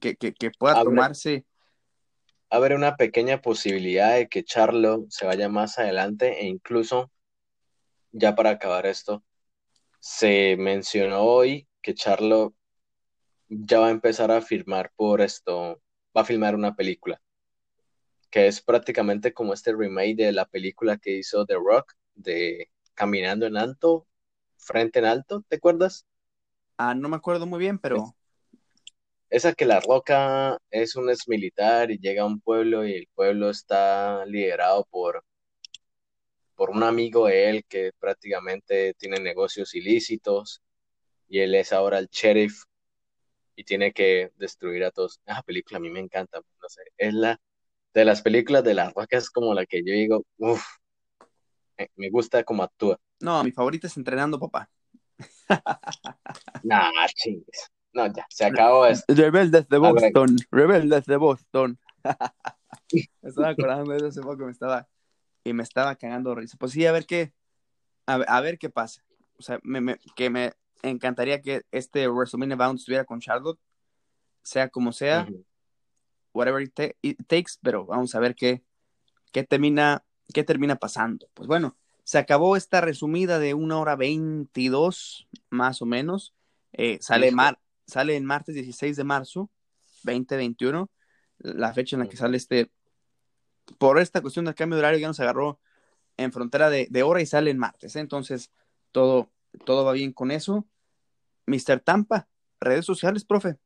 que, que, pueda tomarse. Haber una pequeña posibilidad de que Charlo se vaya más adelante e incluso, ya para acabar esto, se mencionó hoy que Charlo ya va a empezar a filmar por esto, va a filmar una película, que es prácticamente como este remake de la película que hizo The Rock, de Caminando en Alto, Frente en Alto, ¿te acuerdas? Ah, no me acuerdo muy bien, pero esa que la roca es un ex militar y llega a un pueblo y el pueblo está liderado por, por un amigo de él que prácticamente tiene negocios ilícitos y él es ahora el sheriff y tiene que destruir a todos. Esa película a mí me encanta, no sé, es la de las películas de la roca es como la que yo digo, uff, me gusta cómo actúa. No, mi favorita es Entrenando Papá. nah, chingues. No, ya, se acabó esto. Rebeldes de Boston, Rebeldes de Boston. me estaba acordando de eso hace poco, me estaba, y me estaba cagando risa. Pues sí, a ver qué, a, ver qué pasa. O sea, me, que me encantaría que este WrestleMania Bound estuviera con Charlotte, sea como sea, whatever it, takes, pero vamos a ver qué, qué termina, qué termina pasando. Pues bueno, se acabó esta resumida de una hora veintidós, más o menos. Eh, sale, Mar, sale el martes 16 de marzo 2021, la fecha en la que sale este, por esta cuestión del cambio de horario ya nos agarró en frontera de, hora y sale en martes, ¿eh? entonces todo, todo va bien con eso. Mr. Tampa, redes sociales, profe.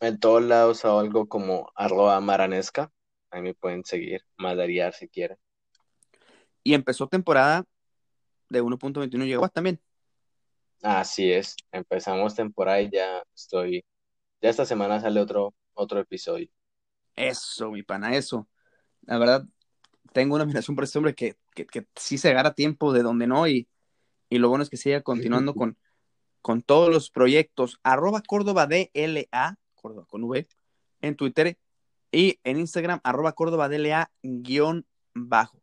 En todos lados algo como arroba maranesca, ahí me pueden seguir, madariar si quieren. Y empezó temporada de 1.21 llegó también. Así es, empezamos temporada y ya estoy, ya esta semana sale otro, otro episodio. Eso, mi pana, eso. La verdad, tengo una admiración por este hombre que, que, que sí se agarra tiempo de donde no y, y lo bueno es que siga continuando con, con todos los proyectos. Arroba Córdoba DLA, Córdoba con V, en Twitter y en Instagram, arroba Córdoba DLA guion bajo.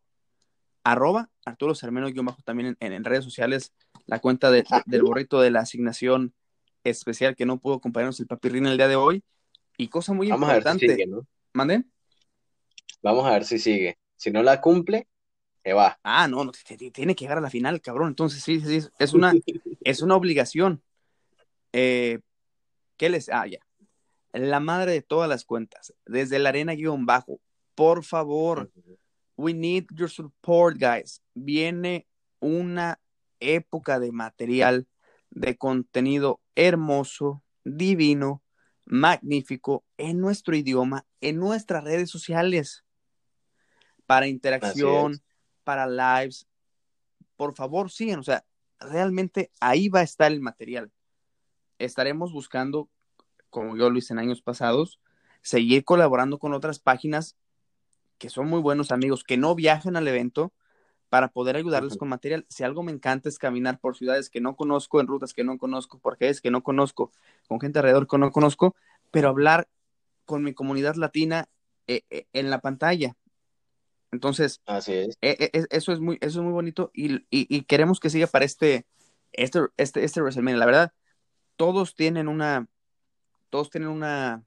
Arroba Arturo Cermeno guion bajo también en, en redes sociales la cuenta del borrito de la asignación especial que no pudo acompañarnos el papirrín el día de hoy. Y cosa muy importante. A ver si sigue, ¿no? ¿Mande? Vamos a ver si sigue. Si no la cumple, se va. Ah, no, no tiene que llegar a la final, cabrón. Entonces, sí, sí, es una, es una obligación. Eh, ¿Qué les.? Ah, ya. La madre de todas las cuentas, desde la arena guion bajo. Por favor, we need your support, guys. Viene una época de material, de contenido hermoso, divino, magnífico, en nuestro idioma, en nuestras redes sociales, para interacción, para lives. Por favor, sigan, o sea, realmente ahí va a estar el material. Estaremos buscando, como yo lo hice en años pasados, seguir colaborando con otras páginas que son muy buenos amigos, que no viajan al evento, para poder ayudarles con material. Si algo me encanta es caminar por ciudades que no conozco, en rutas que no conozco, por es que no conozco, con gente alrededor que no conozco, pero hablar con mi comunidad latina eh, eh, en la pantalla. Entonces, Así es. Eh, eso, es muy, eso es muy bonito y, queremos que siga para este, este, este, este WrestleMania. La verdad, todos tienen una, todos tienen una,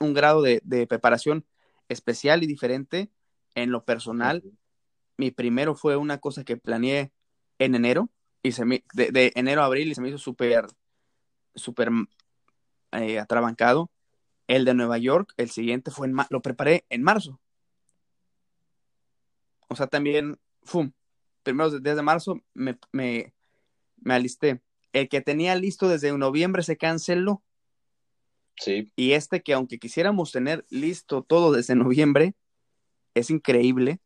un grado de, preparación especial y diferente en lo personal mi primero fue una cosa que planeé en enero, y se de, enero a abril y se me hizo súper, súper eh, atrabancado. El de Nueva York, el siguiente fue en lo preparé en marzo. O sea, también, ¡fum! Primero, desde marzo me, me, alisté. El que tenía listo desde noviembre se canceló. Sí. Y este que aunque quisiéramos tener listo todo desde noviembre, es increíble,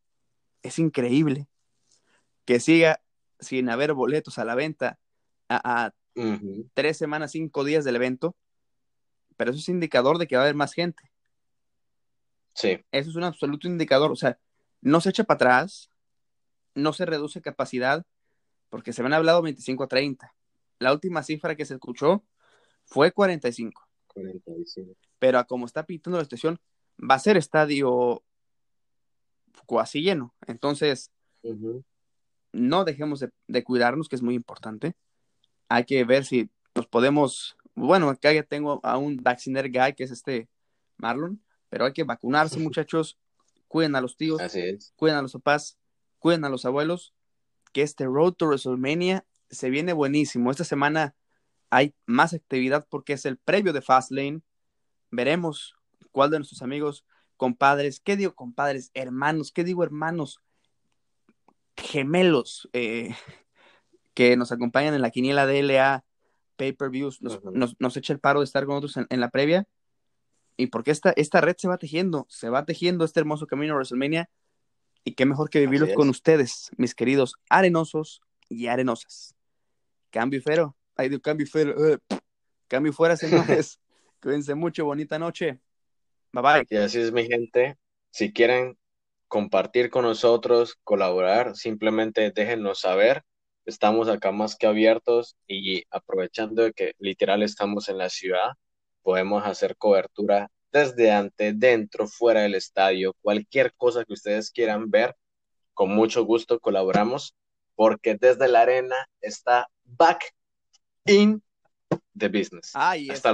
es increíble que siga sin haber boletos a la venta a, tres semanas, cinco días del evento, pero eso es indicador de que va a haber más gente. Sí. Eso es un absoluto indicador. O sea, no se echa para atrás, no se reduce capacidad, porque se habían hablado 25 a 30. La última cifra que se escuchó fue 45. 45. Pero a como está pintando la situación, va a ser estadio cuasi lleno. Entonces, no dejemos de, de cuidarnos, que es muy importante. Hay que ver si nos podemos. Bueno, acá ya tengo a un vacciner guy, que es este Marlon, pero hay que vacunarse, muchachos. Cuiden a los tíos, Así es. cuiden a los papás, cuiden a los abuelos, que este Road to WrestleMania se viene buenísimo. Esta semana hay más actividad porque es el previo de Fastlane. Veremos cuál de nuestros amigos, compadres, ¿qué digo compadres? Hermanos, ¿qué digo hermanos? Gemelos eh, que nos acompañan en la quiniela de LA Pay-Per-Views nos, Ujú. nos, nos echa el paro de estar con nosotros en, en la previa. Y porque esta, esta red se va tejiendo, se va tejiendo este hermoso camino a WrestleMania. Y qué mejor que vivirlo con ustedes, mis queridos arenosos y arenosas. Cambio y fero. Ay, Dios, cambio y fero. eh, Cambio y fuera, señores. Cuídense mucho, bonita noche. Bye bye. Y así es, mi gente. Si quieren compartir con nosotros, colaborar, simplemente déjenos saber. Estamos acá más que abiertos y aprovechando de que literal estamos en la ciudad, podemos hacer cobertura desde antes, dentro, fuera del estadio, cualquier cosa que ustedes quieran ver, con mucho gusto colaboramos, porque desde la arena está back in the business. Hasta